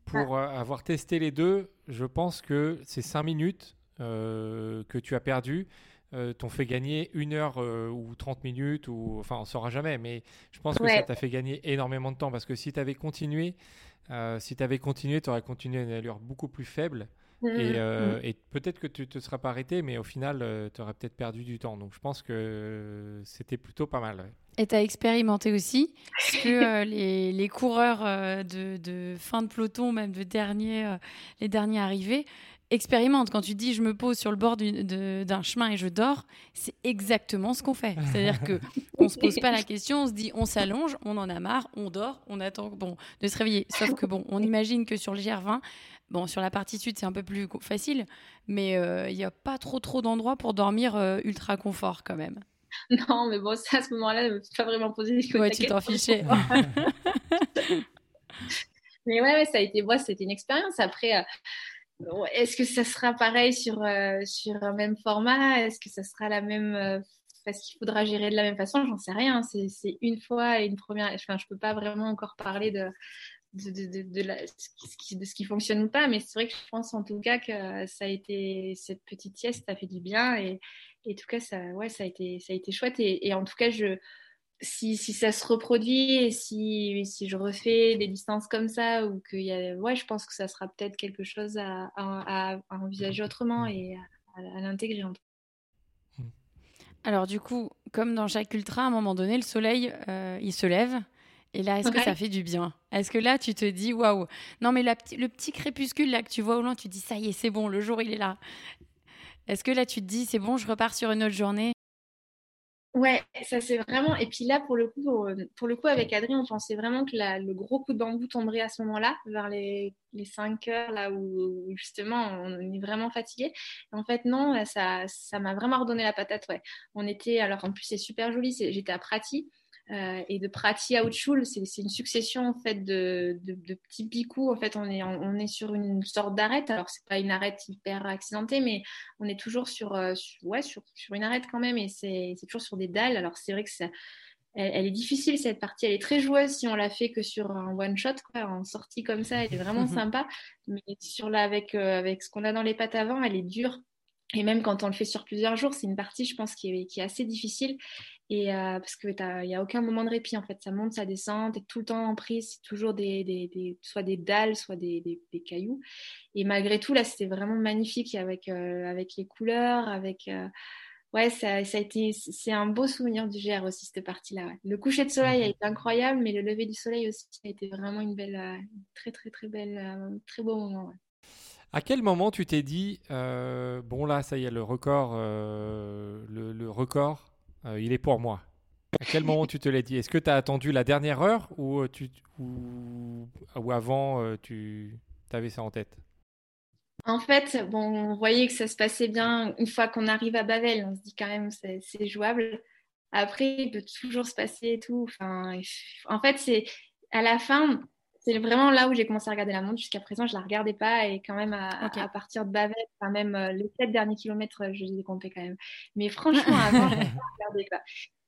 pour ah. avoir testé les deux, je pense que ces cinq minutes euh, que tu as perdu euh, t'ont fait gagner une heure euh, ou 30 minutes, ou enfin on saura jamais, mais je pense que ça t'a fait gagner énormément de temps parce que si tu avais continué, euh, si tu avais continué, tu aurais continué à une allure beaucoup plus faible. Mmh, et, mmh. et peut-être que tu te seras pas arrêté, mais au final, tu aurais peut-être perdu du temps. Donc je pense que c'était plutôt pas mal. Ouais. Et tu as expérimenté aussi Est-ce que (laughs) les, les, coureurs de, de, fin de peloton, même de dernier, les derniers arrivés, expérimente. Quand tu dis je me pose sur le bord d'un chemin et je dors, c'est exactement ce qu'on fait. C'est-à-dire que (laughs) on se pose pas la question, on se dit on s'allonge, on en a marre, on dort, on attend bon de se réveiller. Sauf que bon, on (laughs) imagine que sur le GR20, bon sur la partie sud c'est un peu plus facile, mais il euh, n'y a pas trop trop d'endroits pour dormir euh, ultra confort quand même. Non, mais bon, à ce moment-là, je me suis pas vraiment posé des questions. Ouais, tu t'en fichais. (laughs) mais ouais, ouais, ça a été, moi, c'était une expérience. Après. Euh, est-ce que ça sera pareil sur, euh, sur un même format? Est-ce que ça sera la même euh, parce qu'il faudra gérer de la même façon? J'en sais rien. C'est une fois et une première. Enfin, je peux pas vraiment encore parler de de, de, de, ce qui fonctionne ou pas, mais c'est vrai que je pense en tout cas que ça a été cette petite sieste, ça fait du bien et, en tout cas ça, ouais, ça a été, ça a été chouette et, et en tout cas je si, si, ça se reproduit et si, si, je refais des distances comme ça, ou qu'il y a, ouais, je pense que ça sera peut-être quelque chose à, à, à, envisager autrement et à, à l'intégrer. Alors du coup, comme dans chaque ultra, à un moment donné, le soleil, euh, il se lève. Et là, est-ce ouais. que ça fait du bien? Est-ce que là, tu te dis, waouh Non, mais la, le petit crépuscule là que tu vois au loin, tu te dis, ça y est, c'est bon, le jour, il est là. Est-ce que là, tu te dis, c'est bon, je repars sur une autre journée? Ouais, ça c'est vraiment. Et puis là, pour le coup, pour le coup, avec Adrien, on pensait vraiment que le gros coup de bambou tomberait à ce moment-là, vers les, les 5 heures, là où, justement on est vraiment fatigué. En fait, non, ça, ça m'a vraiment redonné la patate. Ouais, on était. Alors en plus, c'est super joli. J'étais à Prati. Euh, et de Prati à c'est une succession en fait de, de, de, petits picous. En fait, on est, on est sur une sorte d'arête. Alors, c'est pas une arête hyper accidentée, mais on est toujours sur, euh, sur ouais, sur, sur, une arête quand même, et c'est toujours sur des dalles. Alors, c'est vrai que ça, elle, elle, est difficile cette partie. Elle est très joueuse si on la fait que sur un one shot, quoi, en sortie comme ça. Elle est vraiment (laughs) sympa, mais sur la avec euh, avec ce qu'on a dans les pattes avant, elle est dure. Et même quand on le fait sur plusieurs jours, c'est une partie, je pense, qui est, qui est assez difficile. Et euh, parce qu'il n'y a aucun moment de répit, en fait. Ça monte, ça descend, tu es tout le temps en prise, c'est toujours des, des, des, soit des dalles, soit des, des, cailloux. Et malgré tout, là, c'était vraiment magnifique avec, euh, avec les couleurs, avec. Euh, ouais, ça, ça a été. C'est un beau souvenir du GR aussi, cette partie-là. Ouais. Le coucher de soleil a été incroyable, mais le lever du soleil aussi a été vraiment une belle, très, très, très belle, très beau moment. Ouais. À quel moment tu t'es dit, euh, bon là, ça y est, le record, euh, le, record, euh, il est pour moi? À quel moment tu te l'as dit? Est-ce que tu as attendu la dernière heure ou, tu, ou, ou avant tu avais ça en tête? En fait, bon, on voyait que ça se passait bien une fois qu'on arrive à Bavel. On se dit quand même c'est, jouable. Après, il peut toujours se passer et tout. Enfin, en fait, c'est à la fin, c'est vraiment là où j'ai commencé à regarder la montre. Jusqu'à présent, je la regardais pas et quand même à, partir de Bavet, quand même euh, les sept derniers kilomètres, je les ai comptés quand même. Mais (laughs) franchement, avant, je ne regardais pas.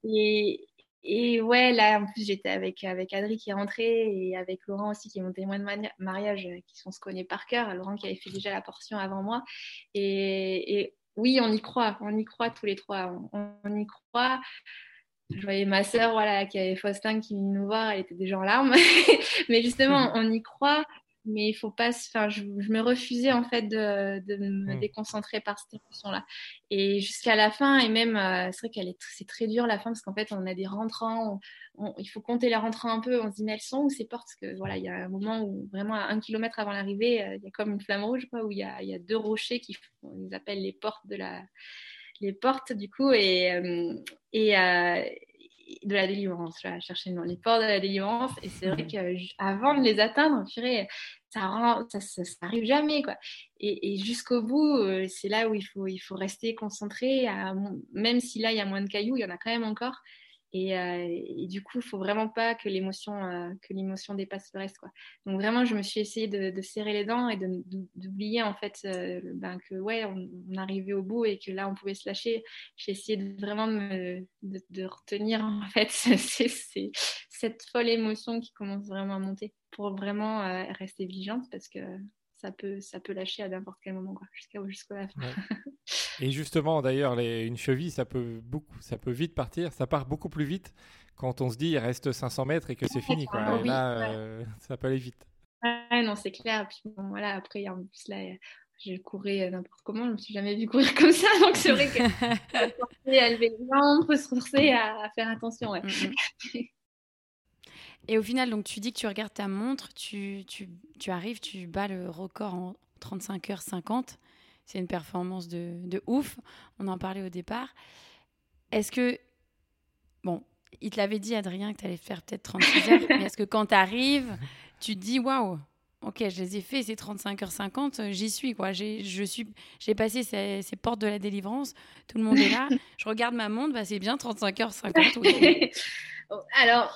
Et, et ouais, là, en plus, j'étais avec, avec Adri qui est rentré et avec Laurent aussi, qui est mon témoin de mariage, euh, qui on se connaît par cœur. Laurent qui avait fait déjà la portion avant moi. Et, et oui, on y croit, on y croit tous les trois. On, on y croit je voyais ma sœur voilà, qui avait Faustin qui venait nous voir, elle était déjà en larmes. (laughs) mais justement, on y croit, mais il faut pas. Enfin, je, me refusais en fait de, de me mm. déconcentrer par cette émotion-là. Et jusqu'à la fin, et même, euh, c'est vrai qu'elle est, c'est très dur la fin parce qu'en fait, on a des rentrants. il faut compter les rentrants un peu. On se dit mais elles sont où ces portes? Parce que voilà, il y a un moment où vraiment à un kilomètre avant l'arrivée, euh, il y a comme une flamme rouge, quoi, où il y a, il y a deux rochers qui, on les appelle les portes de la les portes du coup et, euh, et euh, de la délivrance. Chercher les portes de la délivrance et c'est vrai qu'avant de les atteindre, ça, ça, ça, arrive jamais quoi. Et, jusqu'au bout, euh, c'est là où il faut, il faut rester concentré. même si là il y a moins de cailloux, il y en a quand même encore. Euh, et, du coup, il faut vraiment pas que l'émotion euh, que l'émotion dépasse le reste. Quoi. Donc vraiment, je me suis essayé de, serrer les dents et d'oublier en fait euh, ben, que ouais, on, arrivait au bout et que là, on pouvait se lâcher. J'ai essayé de, vraiment de, de, retenir en fait (laughs) c'est, cette folle émotion qui commence vraiment à monter pour vraiment rester vigilante parce que ça peut, ça peut lâcher à n'importe quel moment, jusqu'à jusqu'à la fin. (laughs) Et justement, d'ailleurs, une cheville, ça peut beaucoup, ça peut vite partir. Ça part beaucoup plus vite quand on se dit il reste 500 mètres et que c'est fini, quoi. Et là, euh, ça peut aller vite. Ouais, non, c'est clair. Puis bon, voilà, après, en plus là, je courais n'importe comment. Je me suis jamais vue courir comme ça, donc c'est vrai que (laughs) à lever les jambes, se forcer à, faire attention. Ouais. Mm, mm. Et au final, donc tu dis que tu regardes ta montre, tu, tu, tu arrives, tu bats le record en 35h50. C'est une performance de, de, ouf. On en parlait au départ. Est-ce que, bon, il te l'avait dit, Adrien, que tu allais faire peut-être 36 heures, (laughs) mais est-ce que quand tu arrives, tu te dis, waouh, ok, je les ai fait, c'est 35h50, j'y suis, quoi. J'ai, je suis, j'ai passé ces, ces, portes de la délivrance, tout le monde est là. (laughs) je regarde ma montre, bah, c'est bien 35h50. (laughs) Alors,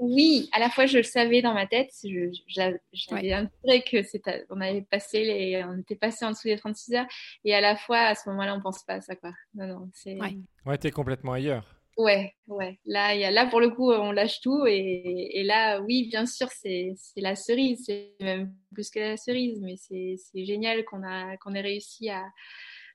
oui, à la fois je le savais dans ma tête, j'avais ouais. que c'était, on avait passé les, on était passé en dessous des 36 heures, et à la fois à ce moment-là, on pense pas à ça, quoi. Non, non, c'est. Ouais, ouais t'es complètement ailleurs. Ouais, ouais. Là, y a, là pour le coup, on lâche tout, et, et là, oui, bien sûr, c'est la cerise, c'est même plus que la cerise, mais c'est génial qu'on a, qu'on ait réussi à,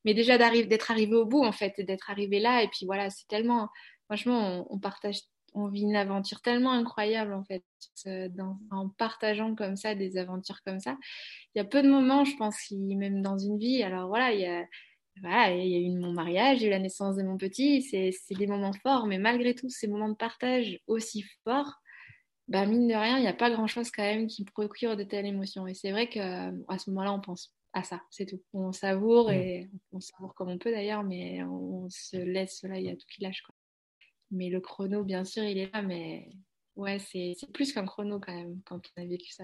mais déjà d'être arrivé au bout en fait, d'être arrivé là, et puis voilà, c'est tellement, franchement, on, on partage on vit une aventure tellement incroyable en fait, en partageant comme ça des aventures comme ça. Il y a peu de moments, je pense, même dans une vie. Alors voilà, il y a, il y a eu mon mariage, il y a eu la naissance de mon petit, c'est des moments forts, mais malgré tout, ces moments de partage aussi forts, bah, mine de rien, il n'y a pas grand-chose quand même qui procure de telles émotions. Et c'est vrai qu'à ce moment-là, on pense à ça, c'est tout. On savoure, et on savoure comme on peut d'ailleurs, mais on se laisse, là, il y a tout qui lâche. Quoi. Mais le chrono, bien sûr, il est là, mais ouais, c'est plus qu'un chrono quand même quand on a vécu ça.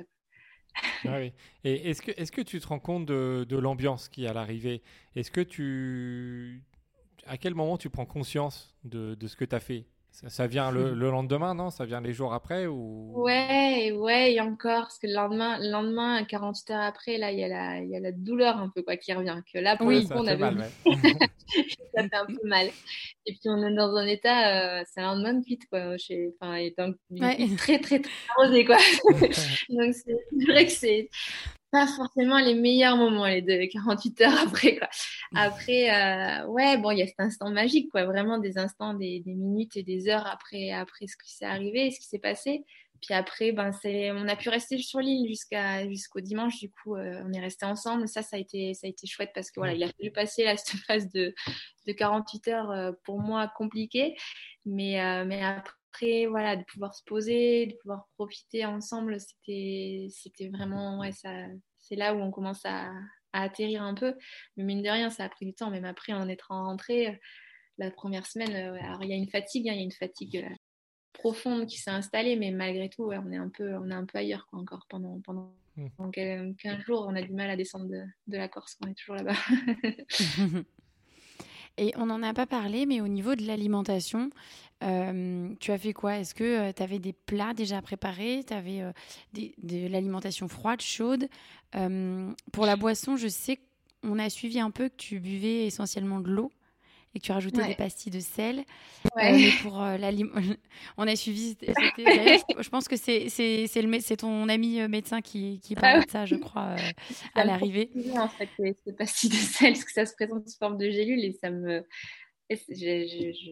ah. Et est-ce que, est que tu te rends compte de, l'ambiance qui à l'arrivée? Est-ce que tu. À quel moment tu prends conscience de, de ce que tu as fait? Ça, vient le, le, lendemain, non? Ça vient les jours après ou? Ouais, ouais, et encore, parce que le lendemain, le lendemain, 48 heures après, là, il y, a la, il y a la douleur un peu quoi qui revient. Que là, pour oui, le coup, on avait. Mal, (laughs) ça fait un peu mal. Et puis, on est dans un état, euh, c'est un lendemain de vite, quoi. Enfin, étant très, très, très arrosé, quoi. (laughs) Donc, c'est vrai que c'est pas forcément les meilleurs moments, les deux, (laughs) 48 heures après. Après, euh, ouais, bon, il y a cet instant magique, quoi. Vraiment des instants, des, minutes et des heures après, après ce qui s'est arrivé, ce qui s'est passé. Puis après, ben, c'est, on a pu rester sur l'île jusqu'à, jusqu'au dimanche. Du coup, euh, on est resté ensemble. Ça, ça a été, ça a été chouette parce que voilà, il a fallu passer là, cette phase de, de 48 heures euh, pour moi compliquée. Mais, mais après, voilà, de pouvoir se poser, de pouvoir profiter ensemble, c'était, c'était vraiment, ouais, ça, c'est là où on commence à, atterrir un peu. Mais mine de rien, ça a pris du temps. Même après, en étant rentrée, la première semaine, alors il y a une fatigue, hein, il y a une fatigue profonde qui s'est installée, mais malgré tout, on, est un peu, on est un peu ailleurs quoi, encore pendant, pendant, 15 hmm. jours. On a du mal à descendre de, de la Corse, on est toujours là-bas. (laughs) (laughs) Et on n'en a pas parlé, mais au niveau de l'alimentation, euh, tu as fait quoi? Est-ce que euh, tu avais des plats déjà préparés? Tu avais euh, de l'alimentation froide, chaude? Pour la boisson, je sais qu'on a suivi un peu que tu buvais essentiellement de l'eau et que tu rajoutais des pastilles de sel. Euh, mais pour euh, (laughs) on a suivi. je pense que c'est c'est ton ami euh, médecin qui, qui ah parle de ça, je crois, (laughs) à l'arrivée. En fait, ces pastilles de sel, parce que ça se présente sous forme de gélule et ça me. Je, je,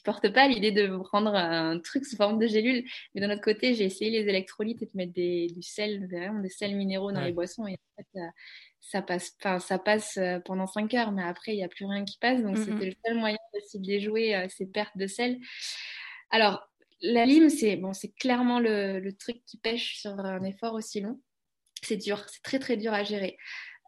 supporte pas l'idée de prendre un truc sous forme de gélule. Mais d'un autre côté, j'ai essayé les électrolytes et de mettre des, du sel, vraiment des sels minéraux dans les boissons. Et en fait, ça passe, ça passe euh, pendant 5 heures, mais après, il n'y a plus rien qui passe. Donc, c'était le seul moyen de déjouer euh, ces pertes de sel. Alors, la lime, c'est bon, clairement le, le, truc qui pêche sur un effort aussi long. C'est dur, c'est très très dur à gérer.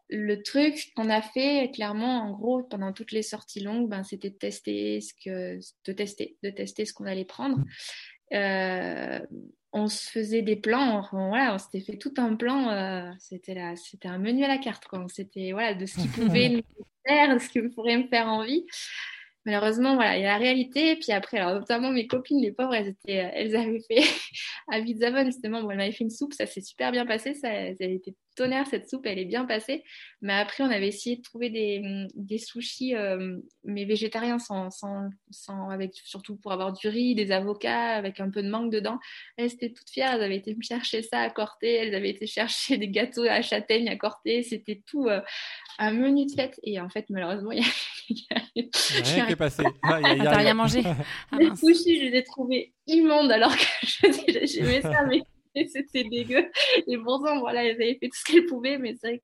Le truc qu'on a fait, clairement, en gros, pendant toutes les sorties longues, ben, c'était de tester ce que, de tester, de tester ce qu'on allait prendre. Euh, on se faisait des plans, voilà, on s'était fait tout un plan, euh, c'était là, c'était un menu à la carte, quoi. C'était voilà de ce qui (laughs) pouvait nous faire, de ce qui pourrait me faire envie malheureusement, voilà, il y a la réalité. Puis après, alors, notamment mes copines, les pauvres, elles, étaient, elles avaient fait (laughs) à Vitzavon, justement, bon, elles m'avaient fait une soupe, ça s'est super bien passé. Ça, elle était tonnerre, cette soupe, elle est bien passée. Mais après, on avait essayé de trouver des, mm, des sushis, euh, mais végétariens, sans, sans, sans, avec, surtout pour avoir du riz, des avocats, avec un peu de mangue dedans. Elles étaient toutes fières, elles avaient été chercher ça à Corté, elles avaient été chercher (laughs) des gâteaux à châtaigne à Corté. C'était tout euh, un menu de fête. Et en fait, malheureusement, il y a, (laughs) rien qui est passé. Ah, T'as rien mangé (laughs) Les sushis, je les ai trouvés immondes alors que j'aimais ça, mais (laughs) c'était dégueu. Et pourtant, voilà, elles avaient fait tout ce qu'elles pouvaient, mais c'est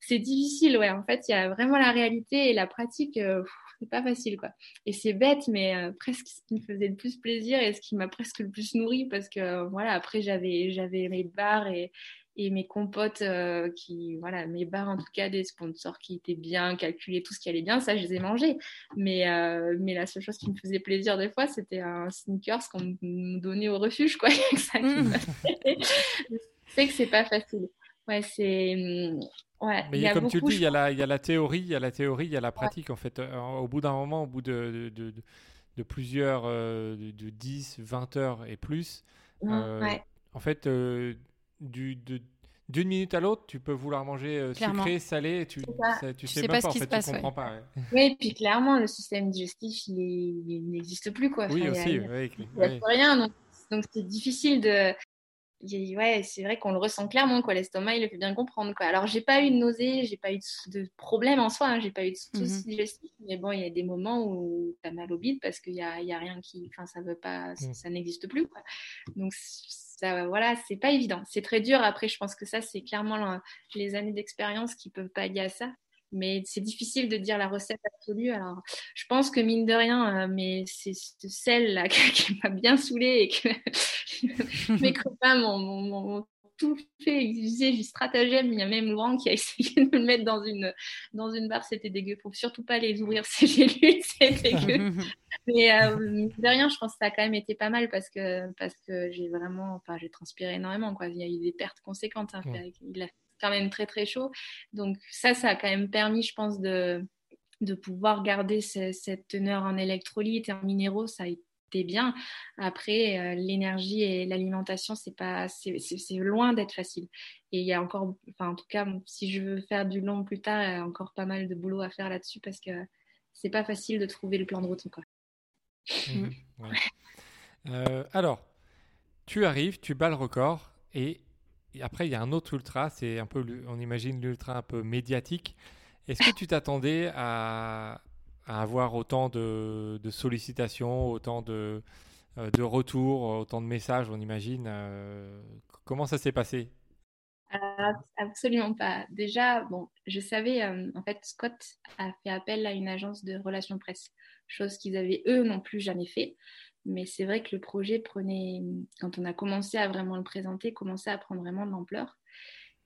c'est difficile, ouais. En fait, il y a vraiment la réalité et la pratique. Euh, c'est pas facile quoi. Et c'est bête, mais euh, presque ce qui me faisait le plus plaisir et ce qui m'a presque le plus nourri parce que voilà, après j'avais j'avais mes bars et, et mes compotes euh, qui voilà mes bars en tout cas des sponsors qui étaient bien calculés tout ce qui allait bien ça je les ai mangés. Mais euh, mais la seule chose qui me faisait plaisir des fois c'était un sneakers qu'on me donnait au refuge quoi. (laughs) Ça mmh. c'est que c'est pas facile. Ouais c'est mmh, Ouais, mais y comme tu le dis, il y, a la, il y a la théorie, il y a la théorie, il y a la pratique. En fait, euh, au bout d'un moment, au bout de, de, de, plusieurs, de, 10, 20 heures et plus, mmh, en fait, du, d'une minute à l'autre, tu peux vouloir manger euh, sucré, salé, tu, tu, sais, pas, pas, en fait, tu comprends pas. Oui, et puis clairement, le système digestif, il n'existe plus, quoi. Oui, aussi, il n'y a, rien, donc c'est difficile de... Ouais, c'est vrai qu'on le ressent clairement, quoi. L'estomac, il le fait bien comprendre, quoi. Alors, j'ai pas eu de nausée, j'ai pas eu de, problème en soi, hein, j'ai pas eu de soucis mhm. digestifs, mais bon, il y a des moments où tu as mal au bide parce qu'il y a, y a, rien qui... Enfin, ça veut pas... Mm. Ça, n'existe plus, quoi. Donc, voilà, c'est pas évident. C'est très dur. Après, je pense que ça, c'est clairement les années d'expérience qui peuvent pallier à ça. Mais c'est difficile de dire la recette absolue. Alors, je pense que mine de rien, euh, mais c'est celle-là (laughs) qui m'a bien saoulée et que (laughs) mes copains m'ont tout fait utiliser du stratagème. Il y a même Laurent qui a (laughs) essayé de me le mettre dans une, dans une barre. C'était dégueu. Faut surtout pas les ouvrir, (laughs) ces gélules. C'est dégueu. (laughs) Mais euh, de rien, je pense que ça a quand même été pas mal parce que, parce que j'ai vraiment, enfin, j'ai transpiré énormément. Quoi. Il y a eu des pertes conséquentes. Hein. Il a quand même très, très chaud. Donc, ça, ça a quand même permis, je pense, de, de pouvoir garder cette teneur en électrolytes et en minéraux. Ça a été bien. Après, euh, l'énergie et l'alimentation, c'est pas, c'est loin d'être facile. Et il y a encore, enfin, en tout cas, si je veux faire du long plus tard, il y a encore pas mal de boulot à faire là-dessus parce que c'est pas facile de trouver le plan de route encore. Mmh, euh, alors, tu arrives, tu bats le record et, après il y a un autre ultra, c'est un peu, on imagine l'ultra un peu médiatique. Est-ce que tu t'attendais à, à avoir autant de, sollicitations, autant de, euh, de, retours, autant de messages, on imagine. Euh, comment ça s'est passé? Euh, Absolument pas. Déjà, bon, je savais, en fait, Scott a fait appel à une agence de relations presse, chose qu'ils avaient eux non plus jamais fait. Mais c'est vrai que le projet prenait, quand on a commencé à vraiment le présenter, commençait à prendre vraiment de l'ampleur.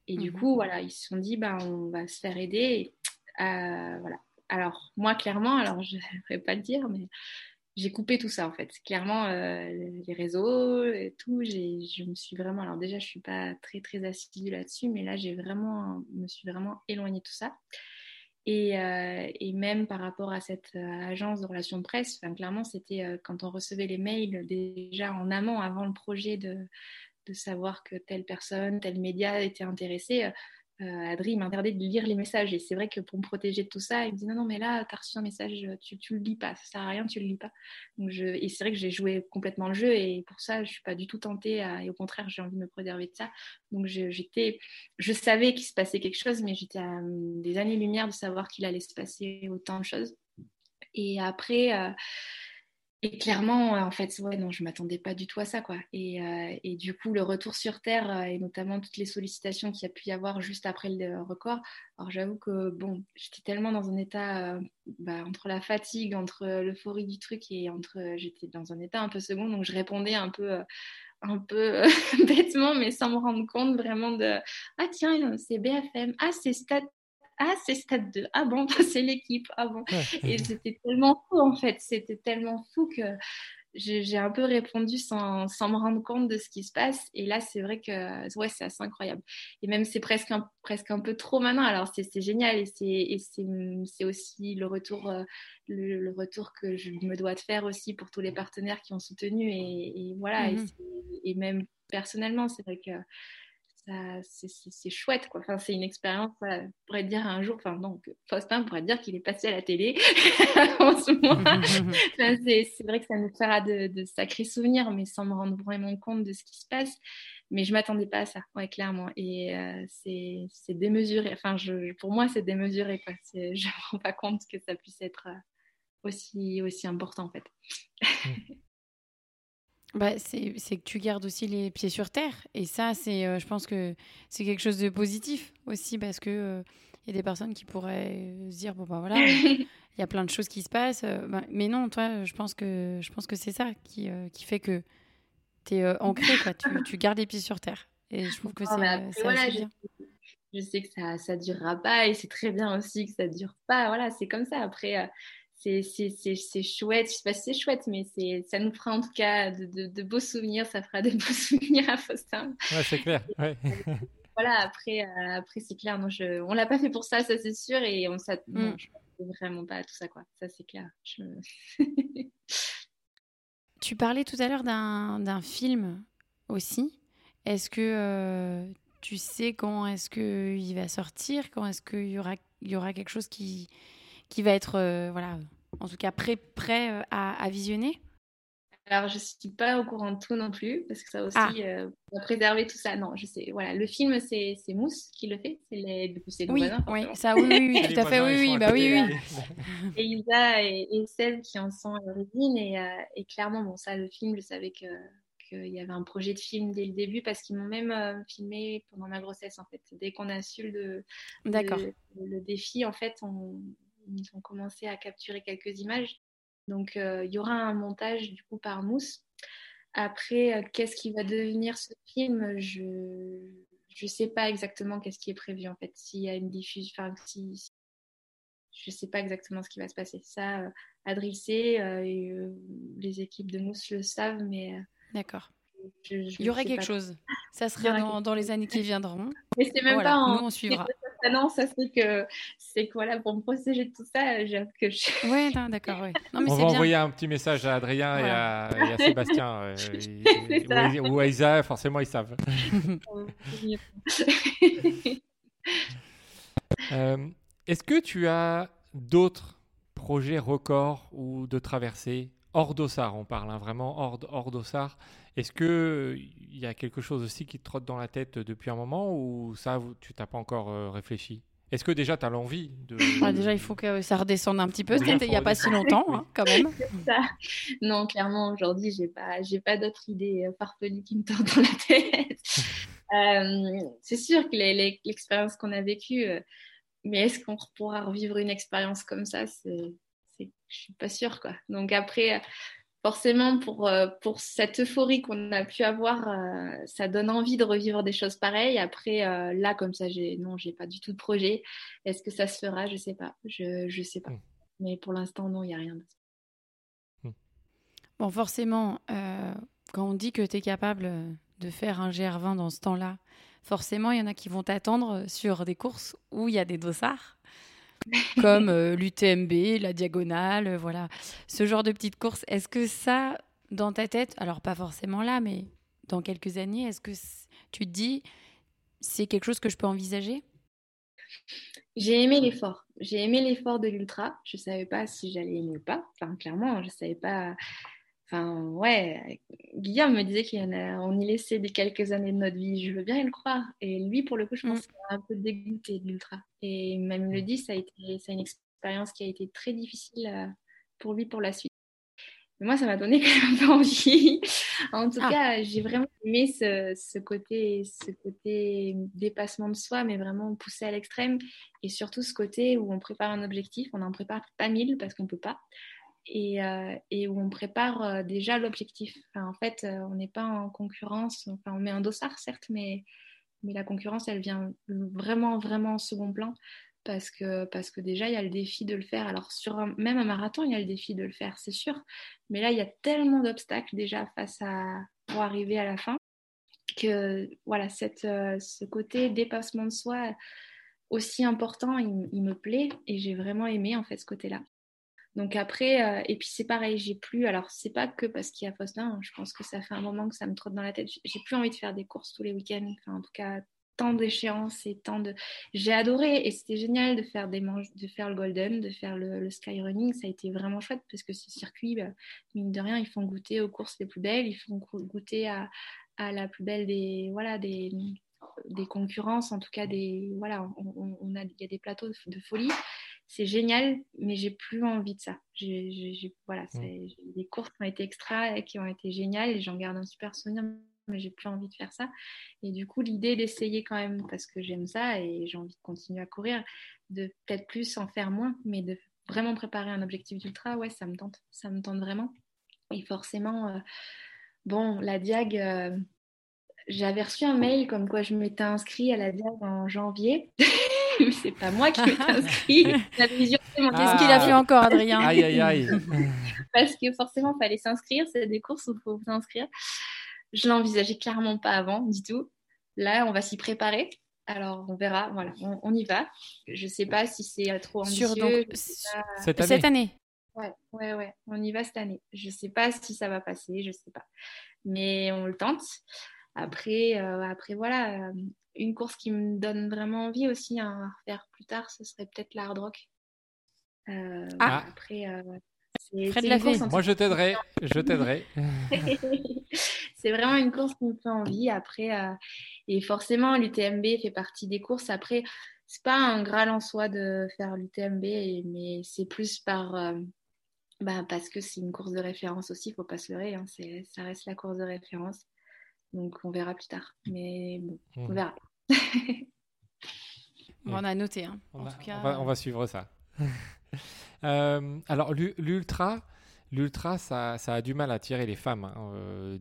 Et du Mhm. coup, voilà, ils se sont dit, bah, on va se faire aider. Euh, voilà. Alors, moi, clairement, alors je ne (laughs) vais pas le dire, mais j'ai coupé tout ça, en fait. Clairement, euh, les réseaux et tout, je me suis vraiment... Alors déjà, je ne suis pas très, très assidue là-dessus, mais là, j'ai vraiment, me suis vraiment éloignée de tout ça. Et, euh, même par rapport à cette euh, agence de relations de presse, clairement, c'était quand on recevait les mails déjà en amont, avant le projet de, de savoir que telle personne, tel média était intéressé. Euh, Adri m'interdit de lire les messages. Et c'est vrai que pour me protéger de tout ça, il me dit non, non, mais là, tu as reçu un message, tu, tu le lis pas, ça sert à rien, tu le lis pas. Donc je... Et c'est vrai que j'ai joué complètement le jeu et pour ça, je suis pas du tout tentée. À... Et au contraire, j'ai envie de me préserver de ça. Donc j'étais, je savais qu'il se passait quelque chose, mais j'étais à des années-lumière de savoir qu'il allait se passer autant de choses. Et après, euh, et clairement, en fait, ouais, non, je m'attendais pas du tout à ça, quoi. Et, euh, et du coup, le retour sur Terre euh, et notamment toutes les sollicitations qu'il y a pu y avoir juste après le record. Alors, j'avoue que bon, j'étais tellement dans un état euh, bah, entre la fatigue, entre l'euphorie du truc et entre, j'étais dans un état un peu second, donc je répondais un peu. un peu (laughs) bêtement, mais sans me rendre compte vraiment de Ah, tiens, c'est BFM, ah, c'est Stade ah c'est stade 2 ah bon (laughs) c'est l'équipe. Ah bon. Et c'était tellement fou en fait. C'était tellement fou que j'ai un peu répondu sans, sans, me rendre compte de ce qui se passe. Et là c'est vrai que ouais c'est assez incroyable. Et même c'est presque un, presque un peu trop maintenant. Alors c'est génial. Et c'est aussi le retour le, le, retour que je me dois de faire aussi pour tous les partenaires qui ont soutenu. Et, et voilà. Mhm. et, et, même personnellement c'est vrai que c'est chouette quoi. Enfin, c'est une expérience. Voilà. On pourrait dire un jour, enfin que Faustin pourrait dire qu'il est passé à la télé (laughs) en ce moment. (laughs) enfin, c'est vrai que ça nous fera de, de, sacrés souvenirs, mais sans me rendre vraiment compte de ce qui se passe. Mais je m'attendais pas à ça, ouais, clairement. Et euh, c'est démesuré. Enfin, je, pour moi, c'est démesuré. Quoi. (laughs) Je ne me rends pas compte que ça puisse être euh, aussi, aussi important en fait. Bah, c'est que tu gardes aussi les pieds sur terre. Et ça, c'est, euh, je pense que c'est quelque chose de positif aussi parce que euh, il y a des personnes qui pourraient se dire bon bah voilà, (laughs) il y a plein de choses qui se passent. euh, bah, mais non, toi, je pense que je pense que c'est ça qui, euh, qui fait que tu es ancré quoi. Tu, tu, gardes les pieds sur terre. Et je trouve que Oh, c'est voilà, je, bien. je sais que ça ça durera pas et c'est très bien aussi que ça dure pas. Voilà, c'est comme ça. Après, euh, c'est c'est- c'est- c'est chouette. Je sais pas si c'est chouette, mais c'est ça nous fera en tout cas de, de- de beaux souvenirs. Ça fera de (laughs) beaux souvenirs à Faustin. Ouais, c'est clair. Ouais. (laughs) Voilà, après, euh, après c'est clair. Non, je, on l'a pas fait pour ça, ça c'est sûr. Et on s'attend Mm. vraiment pas à tout ça, quoi. Ça c'est clair. Je... (laughs) Tu parlais tout à l'heure d'un d'un film aussi. Est-ce que euh, tu sais quand est-ce qu'il va sortir Quand est-ce qu'il y aura, il y aura quelque chose qui, qui va être, euh, voilà, en tout cas prêt, prêt euh, à, à visionner Alors, je suis pas au courant de tout non plus, parce que ça aussi, Ah. euh, on va préserver tout ça. Non, je sais. Voilà, le film, c'est c'est Mousse qui le fait. C'est les, c'est Oui, voisins, oui, ça, oui, oui, (laughs) tout à fait, voisins, oui, oui, bah oui, oui. Et Isa et, et Seb qui en sont à l'origine. Et, euh, et clairement, bon, ça, le film, je savais que qu'il y avait un projet de film dès le début, parce qu'ils m'ont même euh, filmé pendant ma grossesse, en fait. Dès qu'on a su le, D'accord. le, le défi, en fait, on, ils ont commencé à capturer quelques images. Donc, euh, il y aura un montage, du coup, par Mousse. Après, euh, qu'est-ce qui va devenir ce film Je ne sais pas exactement qu'est-ce qui est prévu, en fait. S'il y a une diffusion, enfin, si, si- je ne sais pas exactement ce qui va se passer. Ça, euh, Adril sait, euh, et, euh, les équipes de Mousse le savent, mais D'accord. je, je Il y aurait quelque pas. chose. Ça aura dans, dans les années qui viendront. Mais c'est même Voilà, pas en nous on suivra. (laughs) annonce, ça c'est que c'est que voilà, pour me protéger de tout ça, j'avoue que je... Ouais, non, d'accord, ouais. Non, mais On va bien. envoyer un petit message à Adrien et, à, et à Sébastien. euh, (laughs) et- ou à Isa, forcément, ils savent. (laughs) Euh, Est-ce que tu as d'autres projets records ou de traversées hors d'Ossard On parle hein, vraiment hors, hors d'Ossard. Est-ce qu'il y a quelque chose aussi qui te trotte dans la tête depuis un moment ou ça, vous- tu t'as pas encore euh, réfléchi? Est-ce que déjà tu as l'envie de... Ouais, déjà, il faut que ça redescende un petit peu. C'était il n'y a pas si longtemps, hein, quand même. (laughs) non, clairement, aujourd'hui, j'ai pas, j'ai pas d'autres idées euh, farfelues qui me tournent dans la tête. (laughs) Euh, c'est sûr que l'expérience qu'on a vécue, euh, mais est-ce qu'on pourra revivre une expérience comme ça? C'est, je suis pas sûre, quoi. Donc après, euh, forcément, pour, euh, pour cette euphorie qu'on a pu avoir, euh, ça donne envie de revivre des choses pareilles. Après, là, comme ça, j'ai, non, j'ai pas du tout de projet. Est-ce que ça se fera? Je sais pas. Je, je sais pas. Mm. Mais pour l'instant, non, il n'y a rien. Bon, forcément, quand on dit que tu es capable de faire un GR20 dans ce temps-là, forcément, il y en a qui vont t'attendre sur des courses où il y a des dossards (laughs) comme euh, l'UTMB, la diagonale, euh, voilà. Ce genre de petites courses, est-ce que ça, dans ta tête, alors pas forcément là, mais dans quelques années, est-ce que tu te dis, c'est quelque chose que je peux envisager? J'ai aimé l'effort. J'ai aimé l'effort de l'ultra. Je ne savais pas si j'allais aimer ou pas. Enfin, clairement, je ne savais pas Enfin, ouais, Guillaume me disait qu'on y laissait des quelques années de notre vie. Je veux bien le croire. Et lui, pour le coup, je pense mm. qu'il a un peu dégoûté de l'ultra. Et même le dit, ça a été ça une expérience qui a été très difficile euh, pour lui pour la suite. Mais moi, ça m'a donné (laughs) quand même envie. en tout ah. cas, j'ai vraiment aimé ce, ce, côté, ce côté dépassement de soi, mais vraiment poussé à l'extrême. Et surtout ce côté où on prépare un objectif. On n'en prépare pas mille parce qu'on ne peut pas et, euh, et, où on prépare euh, déjà l'objectif. En fait, euh, on n'est pas en concurrence. On met un dossard, certes, mais, la concurrence, elle vient vraiment, vraiment en second plan parce que, déjà, il y a le défi de le faire. Alors, sur même un marathon, il y a le défi de le faire, c'est sûr. Mais là, il y a tellement d'obstacles déjà face à pour arriver à la fin que voilà, ce côté dépassement de soi aussi important, il, il me plaît et j'ai vraiment aimé en fait ce côté-là. Donc après, euh, et puis c'est pareil, j'ai plus, alors c'est pas que parce qu'il y a Faustin, je pense que ça fait un moment que ça me trotte dans la tête, j'ai plus envie de faire des courses tous les week-ends, enfin en tout cas tant d'échéances et tant de... J'ai adoré et c'était génial de faire, des manches, de faire le Golden, de faire le, Skyrunning, ça a été vraiment chouette parce que ce circuit, bah, mine de rien, ils font goûter aux courses les plus belles, ils font goûter à, la plus belle des... Voilà, des des concurrences, en tout cas des voilà, on, a il y a des plateaux de folie c'est génial, mais j'ai plus envie de ça. J'ai, voilà, mm. des courses qui ont été extra et qui ont été géniales et j'en garde un super souvenir, mais j'ai plus envie de faire ça. Et du coup, l'idée d'essayer quand même, parce que j'aime ça et j'ai envie de continuer à courir, de peut-être plus en faire moins, mais de vraiment préparer un objectif d'ultra, ouais, ça me tente, ça me tente vraiment. Et forcément, euh, bon, la Diag, euh, j'avais reçu un mail comme quoi je m'étais inscrit à la Diag en janvier. (laughs) (laughs) c'est pas moi qui (laughs) m'étais inscrit. Qu'est-ce qu'il a fait encore, Adrien Aïe, aïe, aïe. (laughs) Parce que forcément, il fallait s'inscrire. C'est des courses où il faut s'inscrire. Je l'envisageais clairement pas avant, du tout. Là, on va s'y préparer. Alors, on verra. Voilà, on, y va. Je sais pas si c'est trop ambitieux. Sur, donc, cette, année. cette année. Ouais, ouais, ouais. On y va cette année. Je sais pas si ça va passer. Je sais pas. Mais on le tente. Après, euh, après voilà, euh, une course qui me donne vraiment envie aussi à faire plus tard, ce serait peut-être l'hard rock. Euh, ah. Après, c'est la course, Moi, je t'aiderai. Je t'aiderai. (laughs) c'est vraiment une course qui me fait envie. Après, et forcément, l'UTMB fait partie des courses. Après, c'est pas un graal en soi de faire l'UTMB, mais c'est plus par bah, parce que c'est une course de référence aussi. Il faut pas se leurrer. Hein, ça reste la course de référence. Donc on verra plus tard. Mais bon, on mmh. verra. (laughs) on a noté. Hein. On, va, suivre ça. (laughs) Euh, alors l'ultra, l'ultra, ça, ça, a du mal à attirer les femmes. 10% hein.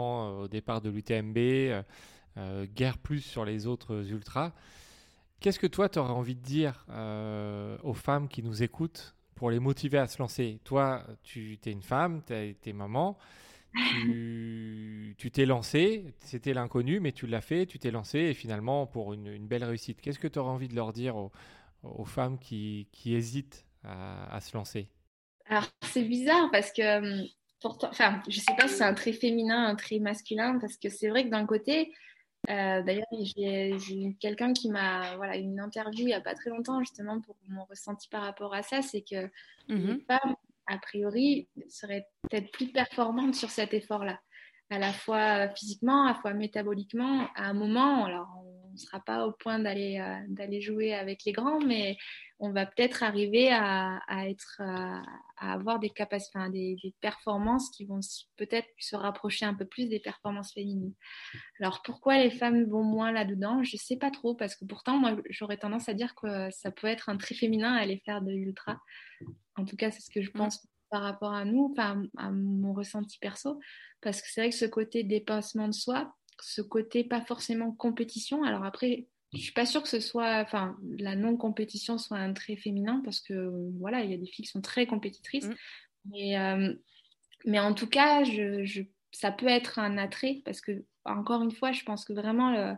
euh, au départ de l'UTMB, euh, guère plus sur les autres ultras. Qu'est-ce que toi, tu aurais envie de dire aux femmes qui nous écoutent pour les motiver à se lancer? Toi, tu es une femme, tu es maman tu t'es lancé, c'était l'inconnu, mais tu l'as fait, tu t'es lancé et finalement pour une, belle réussite. Qu'est-ce que tu aurais envie de leur dire aux, femmes qui, hésitent à, se lancer? Alors c'est bizarre parce que, hum, pourtant, enfin, je sais pas si c'est un trait féminin, un trait masculin, parce que c'est vrai que d'un côté, euh, D'ailleurs, j'ai eu quelqu'un qui m'a, voilà, une interview il n'y a pas très longtemps justement pour mon ressenti par rapport à ça, c'est que les mmh femmes a priori, serait peut-être plus performante sur cet effort-là, à la fois physiquement, à la fois métaboliquement. À un moment, alors on ne sera pas au point d'aller euh, d'aller jouer avec les grands, mais on va peut-être arriver à, être à, avoir des capacités, des, des, performances qui vont peut-être se rapprocher un peu plus des performances féminines. Alors pourquoi les femmes vont moins là-dedans? Je ne sais pas trop parce que pourtant moi j'aurais tendance à dire que ça peut être un trait féminin à aller faire de l'ultra. En tout cas c'est ce que je pense par rapport à nous, enfin à mon ressenti perso, parce que c'est vrai que ce côté dépassement de soi, ce côté pas forcément compétition. Alors après, je suis pas sûre que ce soit, enfin, la non-compétition soit un trait féminin parce que voilà, il y a des filles qui sont très compétitrices. Mm. Mais, euh, mais en tout cas, je, ça peut être un attrait parce que, encore une fois, je pense que vraiment, le,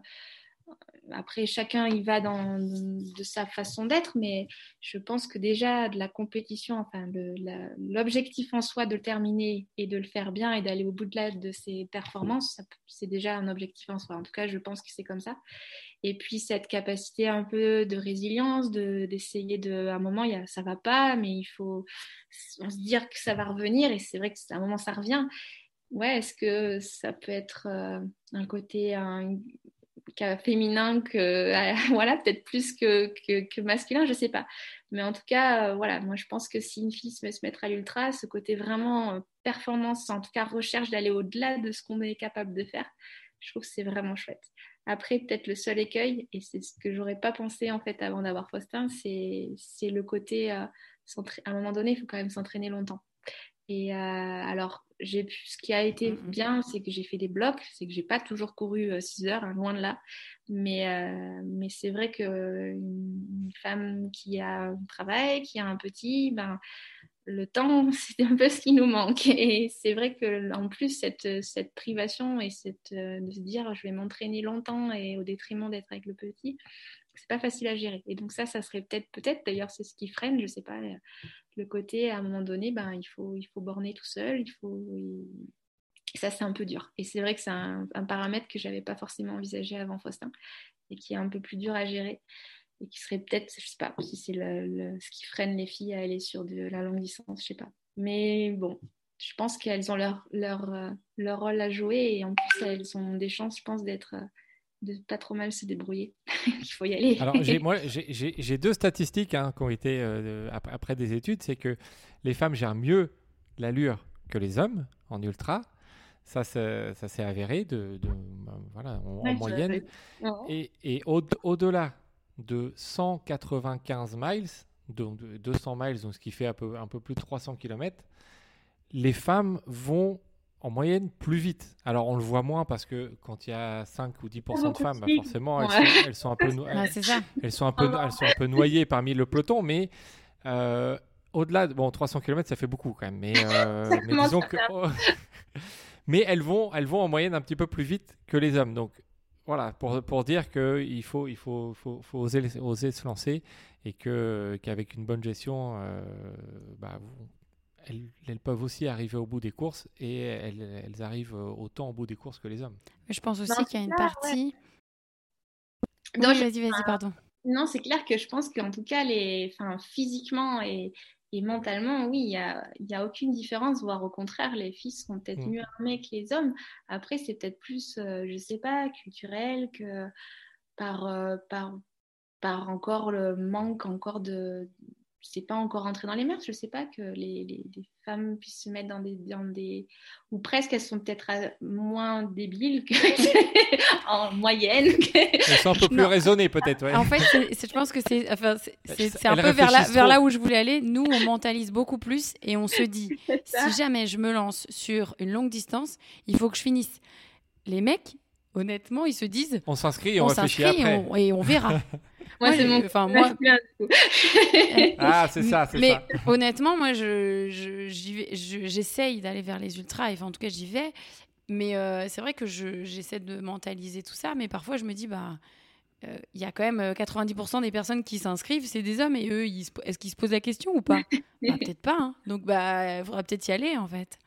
après, chacun y va dans, de sa façon d'être, mais je pense que déjà de la compétition, enfin, l'objectif en soi de le terminer et de le faire bien et d'aller au bout de, la, de ses performances, c'est déjà un objectif en soi. En tout cas, je pense que c'est comme ça. Et puis cette capacité un peu de résilience, d'essayer de, un moment, y a, ça va pas, mais il faut se dire que ça va revenir. Et c'est vrai que à un moment, ça revient. Ouais, est-ce que ça peut être euh, un côté, féminin que euh, (laughs) voilà peut-être plus que, masculin je sais pas. Mais en tout cas euh, voilà moi je pense que si une fille se, mettre à l'ultra ce côté vraiment euh, performance en tout cas recherche d'aller au-delà de ce qu'on est capable de faire je trouve que c'est vraiment chouette. Après peut-être le seul écueil et c'est ce que j'aurais pas pensé en fait avant d'avoir Faustin c'est c'est le côté à un moment donné il faut quand même s'entraîner longtemps et alors ce qui a été mm, mm. bien, c'est que j'ai fait des blocs, c'est que j'ai pas toujours couru 6 euh, heures, hein, loin de là. Mais, euh, mais c'est vrai qu'une femme qui a un travail, qui a un petit, ben, le temps, (laughs) c'est un peu ce qui nous manque. (laughs) Et c'est vrai que en plus, cette, cette privation et cette, euh, de se dire je vais m'entraîner longtemps et au détriment d'être avec le petit, c'est pas facile à gérer. Et donc ça, ça serait peut-être, peut-être d'ailleurs, c'est ce qui freine, je sais pas, le côté à un moment donné, ben il faut, il faut borner tout seul, il faut, ça c'est un peu dur. Et c'est vrai que c'est un, paramètre que j'avais pas forcément envisagé avant Faustin et qui est un peu plus dur à gérer et qui serait peut-être, je sais pas, si c'est ce qui freine les filles à aller sur de la longue distance, je sais pas. Mais bon, je pense qu'elles ont leur, leur, euh, leur rôle à jouer et en plus elles ont des chances, je pense, d'être de pas trop mal se débrouiller. (laughs) Il faut y aller. Alors, j'ai, (laughs) moi, j'ai, deux statistiques hein, qui ont été euh, après des études. C'est que les femmes gèrent mieux l'allure que les hommes en ultra. Ça, ça, s'est avéré de, voilà, en, moyenne. Et, et au, au-delà de 195 miles, donc 200 miles, donc ce qui fait un peu, un peu plus de 300 km, les femmes vont en moyenne plus vite. Alors on le voit moins parce que quand il y a 5 ou 10% de femmes, bah, forcément elles, sont, un peu (laughs) elles, sont un peu elles sont un peu noyées parmi le peloton, mais euh, au-delà de bon 300 km ça fait beaucoup quand même, mais, euh, (laughs) mais disons que (laughs) mais elles vont elles vont en moyenne un petit peu plus vite que les hommes. Donc voilà pour, pour dire qu'il faut il faut, faut, faut oser, oser se lancer et que qu'avec une bonne gestion euh, bah, elles, peuvent aussi arriver au bout des courses et elles, arrivent autant au bout des courses que les hommes. Je pense aussi qu'il y a une partie. Non, vas-y, vas-y, pardon. Non, c'est clair que je pense qu'en tout cas, les... enfin, physiquement et, mentalement, oui, il n'y a, y a aucune différence, voire au contraire, les filles sont peut-être mm. mieux armées que les hommes. Après, c'est peut-être plus, euh, je ne sais pas, culturel que par, euh, par, par encore le manque encore de, c'est pas encore entré dans les mœurs. Je sais pas que les, les, femmes puissent se mettre dans des, dans des ou presque elles sont peut-être moins débiles que (laughs) en moyenne. Elles sont un peu plus raisonnées peut-être. Ouais. En fait, je pense que c'est enfin, c'est un peu vers là, vers là où je voulais aller. Nous, on mentalise beaucoup plus et on se dit (laughs) si jamais je me lance sur une longue distance, il faut que je finisse. Les mecs, honnêtement, ils se disent on s'inscrit et on, réfléchit après. et on verra. (laughs) Moi, c'est mon. Enfin, moi. (laughs) ah, c'est ça, c'est Mais (laughs) honnêtement, moi, je, j'essaye d'aller vers les ultras. Enfin, en tout cas, j'y vais. Mais euh, c'est vrai que j'essaie de mentaliser tout ça. Mais parfois, je me dis, bah. Euh, il y a quand même 90% euh, des personnes qui s'inscrivent, c'est des hommes, et eux, est-ce qu'ils se posent la question ou pas? (laughs) Bah, Peut-être pas. Hein. Donc, bah, il faudra peut-être y aller, en fait.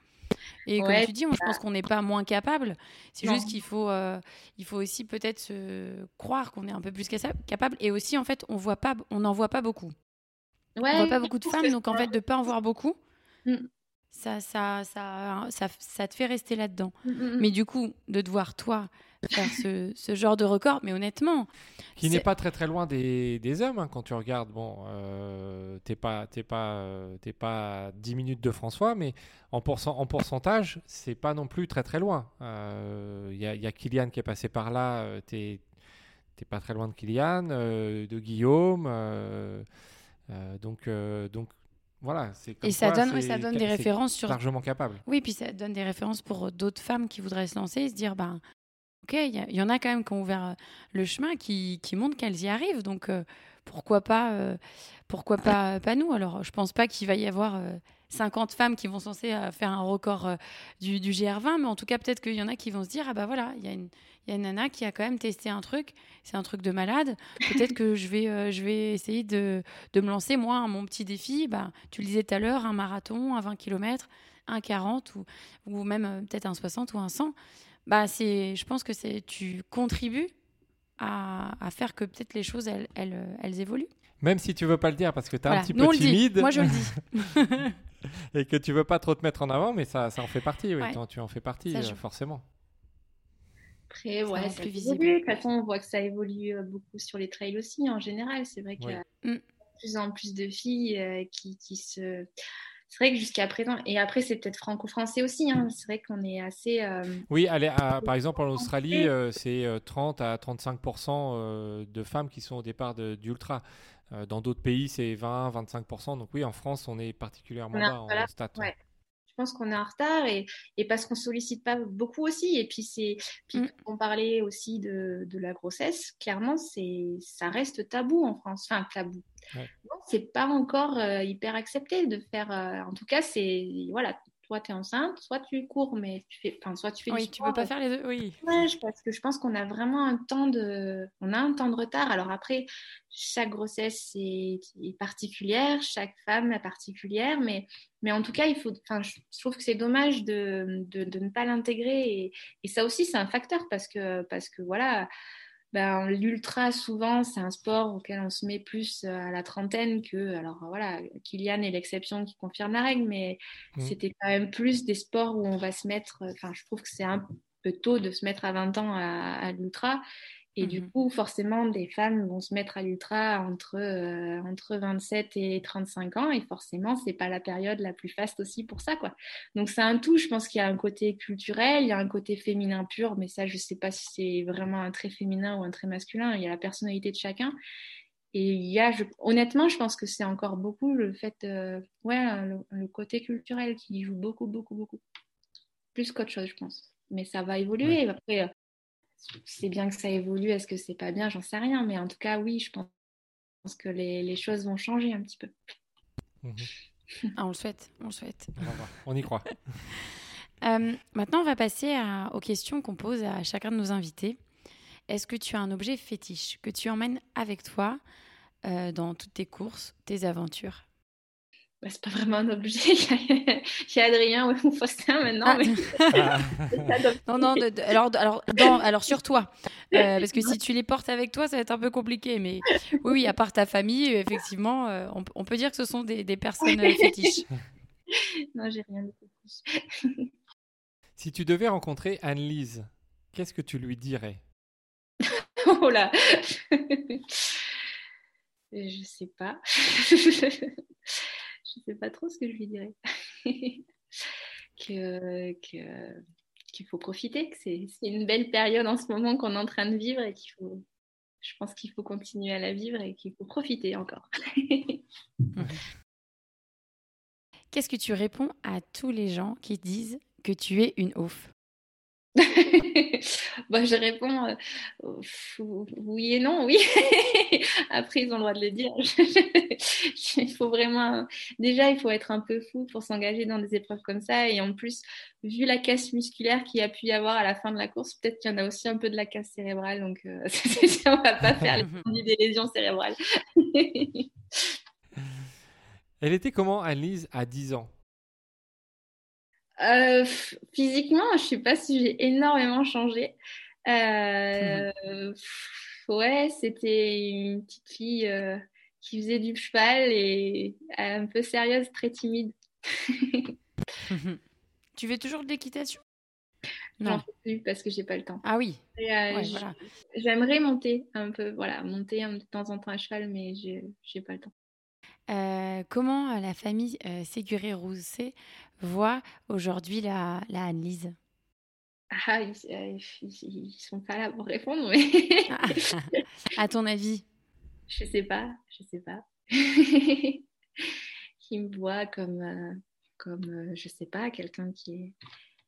Et comme tu dis, je pense qu'on n'est pas moins capable. C'est juste qu'il faut, euh, il faut aussi peut-être se croire qu'on est un peu plus capable. Et aussi, en fait, on voit pas, on n'en voit pas beaucoup. Ouais, on voit pas beaucoup de femmes, donc en fait, de pas en voir beaucoup, mm. ça, ça, ça, ça, ça, te fait rester là-dedans. Mm, mm, Mais du coup, de te voir toi faire ce, ce, genre de record, mais honnêtement. Qui n'est pas très très loin des, des hommes, hein, quand tu regardes. Bon, euh, t'es pas, pas, euh, pas 10 minutes de François, mais en, en pourcentage, c'est pas non plus très très loin. Il euh, y, a, y, a Kylian qui est passé par là, euh, t'es pas très loin de Kylian, de Guillaume. donc, donc voilà, c'est Et ça donne, ça donne des références sur. Largement capable. Oui, puis ça donne des références pour d'autres femmes qui voudraient se lancer et se dire, ben, ok, il y, en a quand même qui ont ouvert le chemin, qui, montrent qu'elles y arrivent. Donc, pourquoi pas, pourquoi pas, pas nous? Alors, je pense pas qu'il va y avoir 50 femmes qui vont censées faire un record du, du, GR20, mais en tout cas, peut-être qu'il y en a qui vont se dire, ah bah voilà, il y a une nana qui a quand même testé un truc, c'est un truc de malade. Peut-être que je vais, euh, je vais essayer de, de, me lancer, moi, mon petit défi. Bah, tu le disais tout à l'heure, un marathon, un 20 km, un 40 ou, ou même euh, peut-être un 60 ou un 100. Bah, je pense que tu contribues à, à, faire que peut-être les choses, elles, elles, elles, évoluent. Même si tu veux pas le dire parce que tu es un petit peu timide. Moi, je le dis. (laughs) et que tu veux pas trop te mettre en avant, mais ça, ça en fait partie, oui. Tu en fais partie, euh, forcément. Après, ouais, c'est plus visible. De toute façon, on voit que ça évolue euh, beaucoup sur les trails aussi, en général. C'est vrai qu'il y a mm. de plus en plus de filles euh, qui, qui, se. C'est vrai que jusqu'à présent, et après c'est peut-être franco-français aussi, hein, c'est vrai qu'on est assez... Euh, oui, allez, par exemple en Australie, c'est 30 à 35% de femmes qui sont au départ d'ultra. Dans d'autres pays, c'est 20-25%. Donc oui, en France, on est particulièrement bas en stats. Je pense qu'on est en retard et, et parce qu'on sollicite pas beaucoup aussi. Et puis, c'est, puis mm. on parlait aussi de, de, la grossesse. Clairement, c'est, ça reste tabou en France. Enfin, tabou. Ouais. c'est pas encore euh, hyper accepté de faire. Euh, en tout cas, c'est voilà, soit tu es enceinte, soit tu cours, mais tu fais, enfin, soit tu fais. Oui, tu peux pas faire les deux. Oui. Ouais, parce que je pense qu'on a vraiment un temps de, on a un temps de retard. Alors après, chaque grossesse est, particulière, chaque femme est particulière, mais, mais en tout cas, il faut, enfin, je trouve que c'est dommage de, de, de, ne pas l'intégrer et, et ça aussi, c'est un facteur parce que, parce que voilà ben, l'ultra, souvent, c'est un sport auquel on se met plus euh, à la trentaine que. Alors voilà, Kylian est l'exception qui confirme la règle, mais mmh. c'était quand même plus des sports où on va se mettre. Enfin, je trouve que c'est un peu tôt de se mettre à 20 ans à, à l'ultra. Et du mmh coup, forcément, des femmes vont se mettre à l'ultra entre, euh, entre 27 et 35 ans. Et forcément, c'est pas la période la plus faste aussi pour ça, quoi. Donc, c'est un tout. Je pense qu'il y a un côté culturel, il y a un côté féminin pur, mais ça, je sais pas si c'est vraiment un trait féminin ou un trait masculin. Il y a la personnalité de chacun. Et il y a, honnêtement, je pense que c'est encore beaucoup le fait, euh, ouais, le, côté culturel qui joue beaucoup, beaucoup, beaucoup. Plus qu'autre chose, je pense. Mais ça va évoluer. Après, euh, c'est bien que ça évolue, est-ce que c'est pas bien, j'en sais rien, mais en tout cas, oui, je pense que les, choses vont changer un petit peu. Mhm. Ah, on le souhaite, on le souhaite. On, y croit. (laughs) Euh, maintenant, on va passer aux questions qu'on pose à chacun de nos invités. Est-ce que tu as un objet fétiche que tu emmènes avec toi euh, dans toutes tes courses, tes aventures? Bah, c'est pas vraiment un objet. (laughs) Il y a Adrien ou Faustin maintenant. Ah. (laughs) non, non, alors, alors, alors sur toi. Euh, (laughs) parce que si tu les portes avec toi, ça va être un peu compliqué. Mais oui, oui à part ta famille, effectivement, euh, on, peut dire que ce sont des, des personnes euh, fétiches. non, j'ai rien de plus. si tu devais rencontrer Anne-Lise, qu'est-ce que tu lui dirais? Oh là Je sais pas je sais pas trop ce que je lui dirais. (laughs) que, qu'il faut profiter, que c'est, une belle période en ce moment qu'on est en train de vivre et qu'il faut, je pense qu'il faut continuer à la vivre et qu'il faut profiter encore. (laughs) Qu'est-ce que tu réponds à tous les gens qui disent que tu es une ouf? (laughs) bah, je réponds euh, oui et non, oui. (laughs) Après, ils ont le droit de le dire. (laughs) il faut vraiment. Déjà, il faut être un peu fou pour s'engager dans des épreuves comme ça. Et en plus, vu la casse musculaire qu'il y a pu y avoir à la fin de la course, peut-être qu'il y en a aussi un peu de la casse cérébrale. Donc, euh, on va pas faire les des lésions cérébrales. Elle était comment, Alice, à 10 ans? Euh, physiquement, je sais pas si j'ai énormément changé. Euh, ouais, c'était une petite fille euh, qui faisait du cheval et un peu sérieuse, très timide. (laughs) tu fais toujours de l'équitation? Non, plus parce que j'ai pas le temps. Ah oui. J'aimerais monter un peu, voilà, monter de temps en temps à cheval, mais j'ai pas le temps. Euh, comment la famille euh, Séguré-Rousset voit aujourd'hui la, la Anne-Lise ah, ils, ne sont pas là pour répondre, mais. à ton avis? Je sais pas, je sais pas. (laughs) qui me voit comme, comme je sais pas, quelqu'un qui,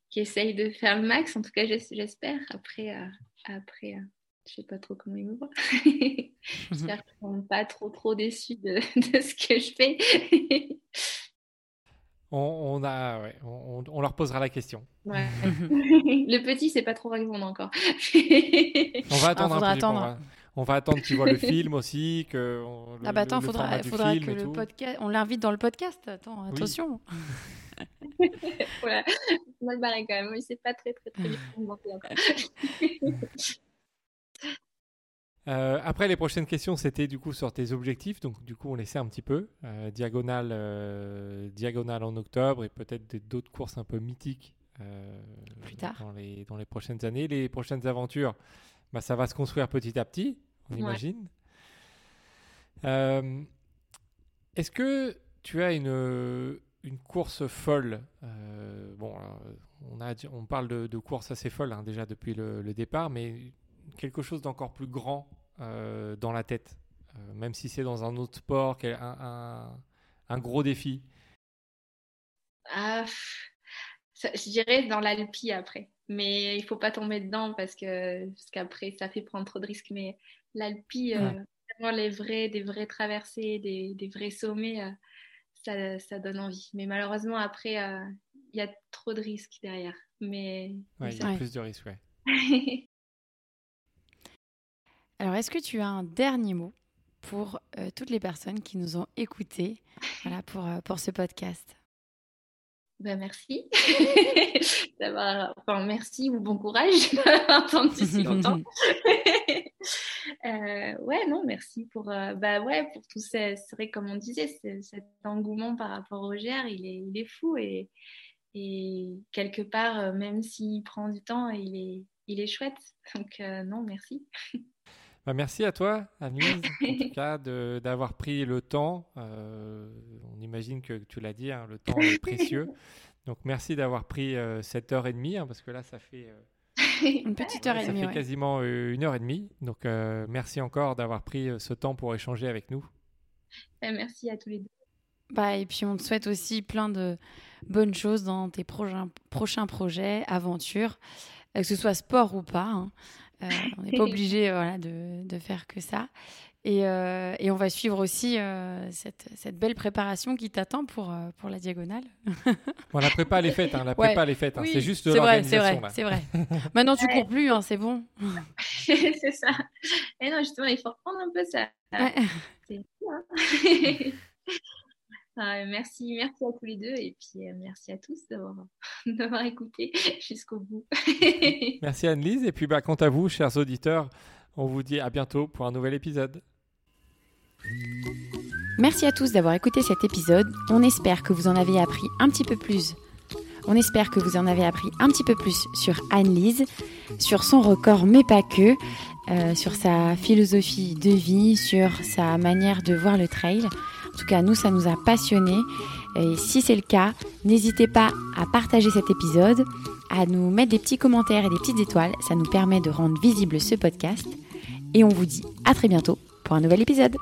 qui essaye de faire le max. En tout cas, j'espère. Après, après je sais pas trop comment ils me voient. (laughs) J'espère qu'ils ne sont pas trop trop déçus de, (laughs) de ce que je fais. On, a, on, on, leur posera la question. Ouais. (laughs) le petit, c'est pas trop répondre encore. on va attendre un peu. Attendre. On va, attendre qu'il voit le (laughs) film aussi. Que ah bah attends, il faudra, faudra que le podcast, on l'invite dans le podcast. Attends, attention. (laughs) voilà, mal barré quand même. Il sait pas très très très bien encore. Euh, après, les prochaines questions, c'était du coup sur tes objectifs. Donc, du coup, on laissait un petit peu. Euh, diagonale, euh, diagonale en octobre et peut-être d'autres courses un peu mythiques Plus tard. Dans, les, dans les prochaines années. Les prochaines aventures, bah, ça va se construire petit à petit, on imagine. Est-ce que tu as une, une course folle? Bon, on, a, on parle de, de courses assez folles hein, déjà depuis le, le départ, mais quelque chose d'encore plus grand euh, dans la tête, euh, même si c'est dans un autre sport, un, un, gros défi ah, Je dirais dans l'Alpi après, mais il faut pas tomber dedans parce que parce qu'après ça fait prendre trop de risques. Mais l'Alpi, euh, vraiment les vrais, des vraies traversées, des, des vrais sommets, ça, ça, donne envie. Mais malheureusement après, il y a trop de risques derrière. Mais il y a plus de risques, ouais. (laughs) Alors, est-ce que tu as un dernier mot pour euh, toutes les personnes qui nous ont écoutés voilà, pour, euh, pour ce podcast? Ben, merci (laughs) d'avoir, enfin merci ou bon courage (laughs) d'avoir si longtemps. (laughs) euh, ouais, non, merci pour, bah ouais, pour tout ça. C'est vrai, comme on disait, cet engouement par rapport au GR, il est, il est fou et, et quelque part, même s'il prend du temps, il est, il est chouette. Donc non, merci. Bah, merci à toi, Anne-Lise, en tout (laughs) cas, d'avoir pris le temps. Euh, on imagine que tu l'as dit, hein, le temps est précieux. (laughs) Donc, merci d'avoir pris euh, cette heure et demie, hein, parce que là, ça fait. Euh, (laughs) une petite heure et demie. Ça fait quasiment une heure et demie. Donc, merci encore d'avoir pris ce temps pour échanger avec nous. Merci à tous les deux. Bah, et puis, on te souhaite aussi plein de bonnes choses dans tes prochains, prochains projets, aventures, que ce soit sport ou pas. Hein. Euh, on n'est pas obligé (laughs) voilà, de, de, faire que ça. Et, euh, et, on va suivre aussi euh, cette, cette, belle préparation qui t'attend pour, pour la diagonale. bon, la prépa, elle est faite. Hein, la prépa, elle est faite. Hein. c'est juste de l'organisation. C'est vrai, c'est vrai. (laughs) Maintenant, tu ne cours plus, hein, c'est bon. (laughs) c'est ça. Et non, justement, il faut reprendre un peu ça. C'est Ah, merci, merci à tous les deux et puis euh, merci à tous d'avoir (laughs) écouté jusqu'au bout. (laughs) merci Anne-Lise et puis bah, quant à vous, chers auditeurs, on vous dit à bientôt pour un nouvel épisode. Merci à tous d'avoir écouté cet épisode. On espère que vous en avez appris un petit peu plus. On espère que vous en avez appris un petit peu plus sur Anne-Lise, sur son record, mais pas que, euh, sur sa philosophie de vie, sur sa manière de voir le trail. En tout cas, nous, ça nous a passionnés. Et si c'est le cas, n'hésitez pas à partager cet épisode, à nous mettre des petits commentaires et des petites étoiles. Ça nous permet de rendre visible ce podcast. Et on vous dit à très bientôt pour un nouvel épisode.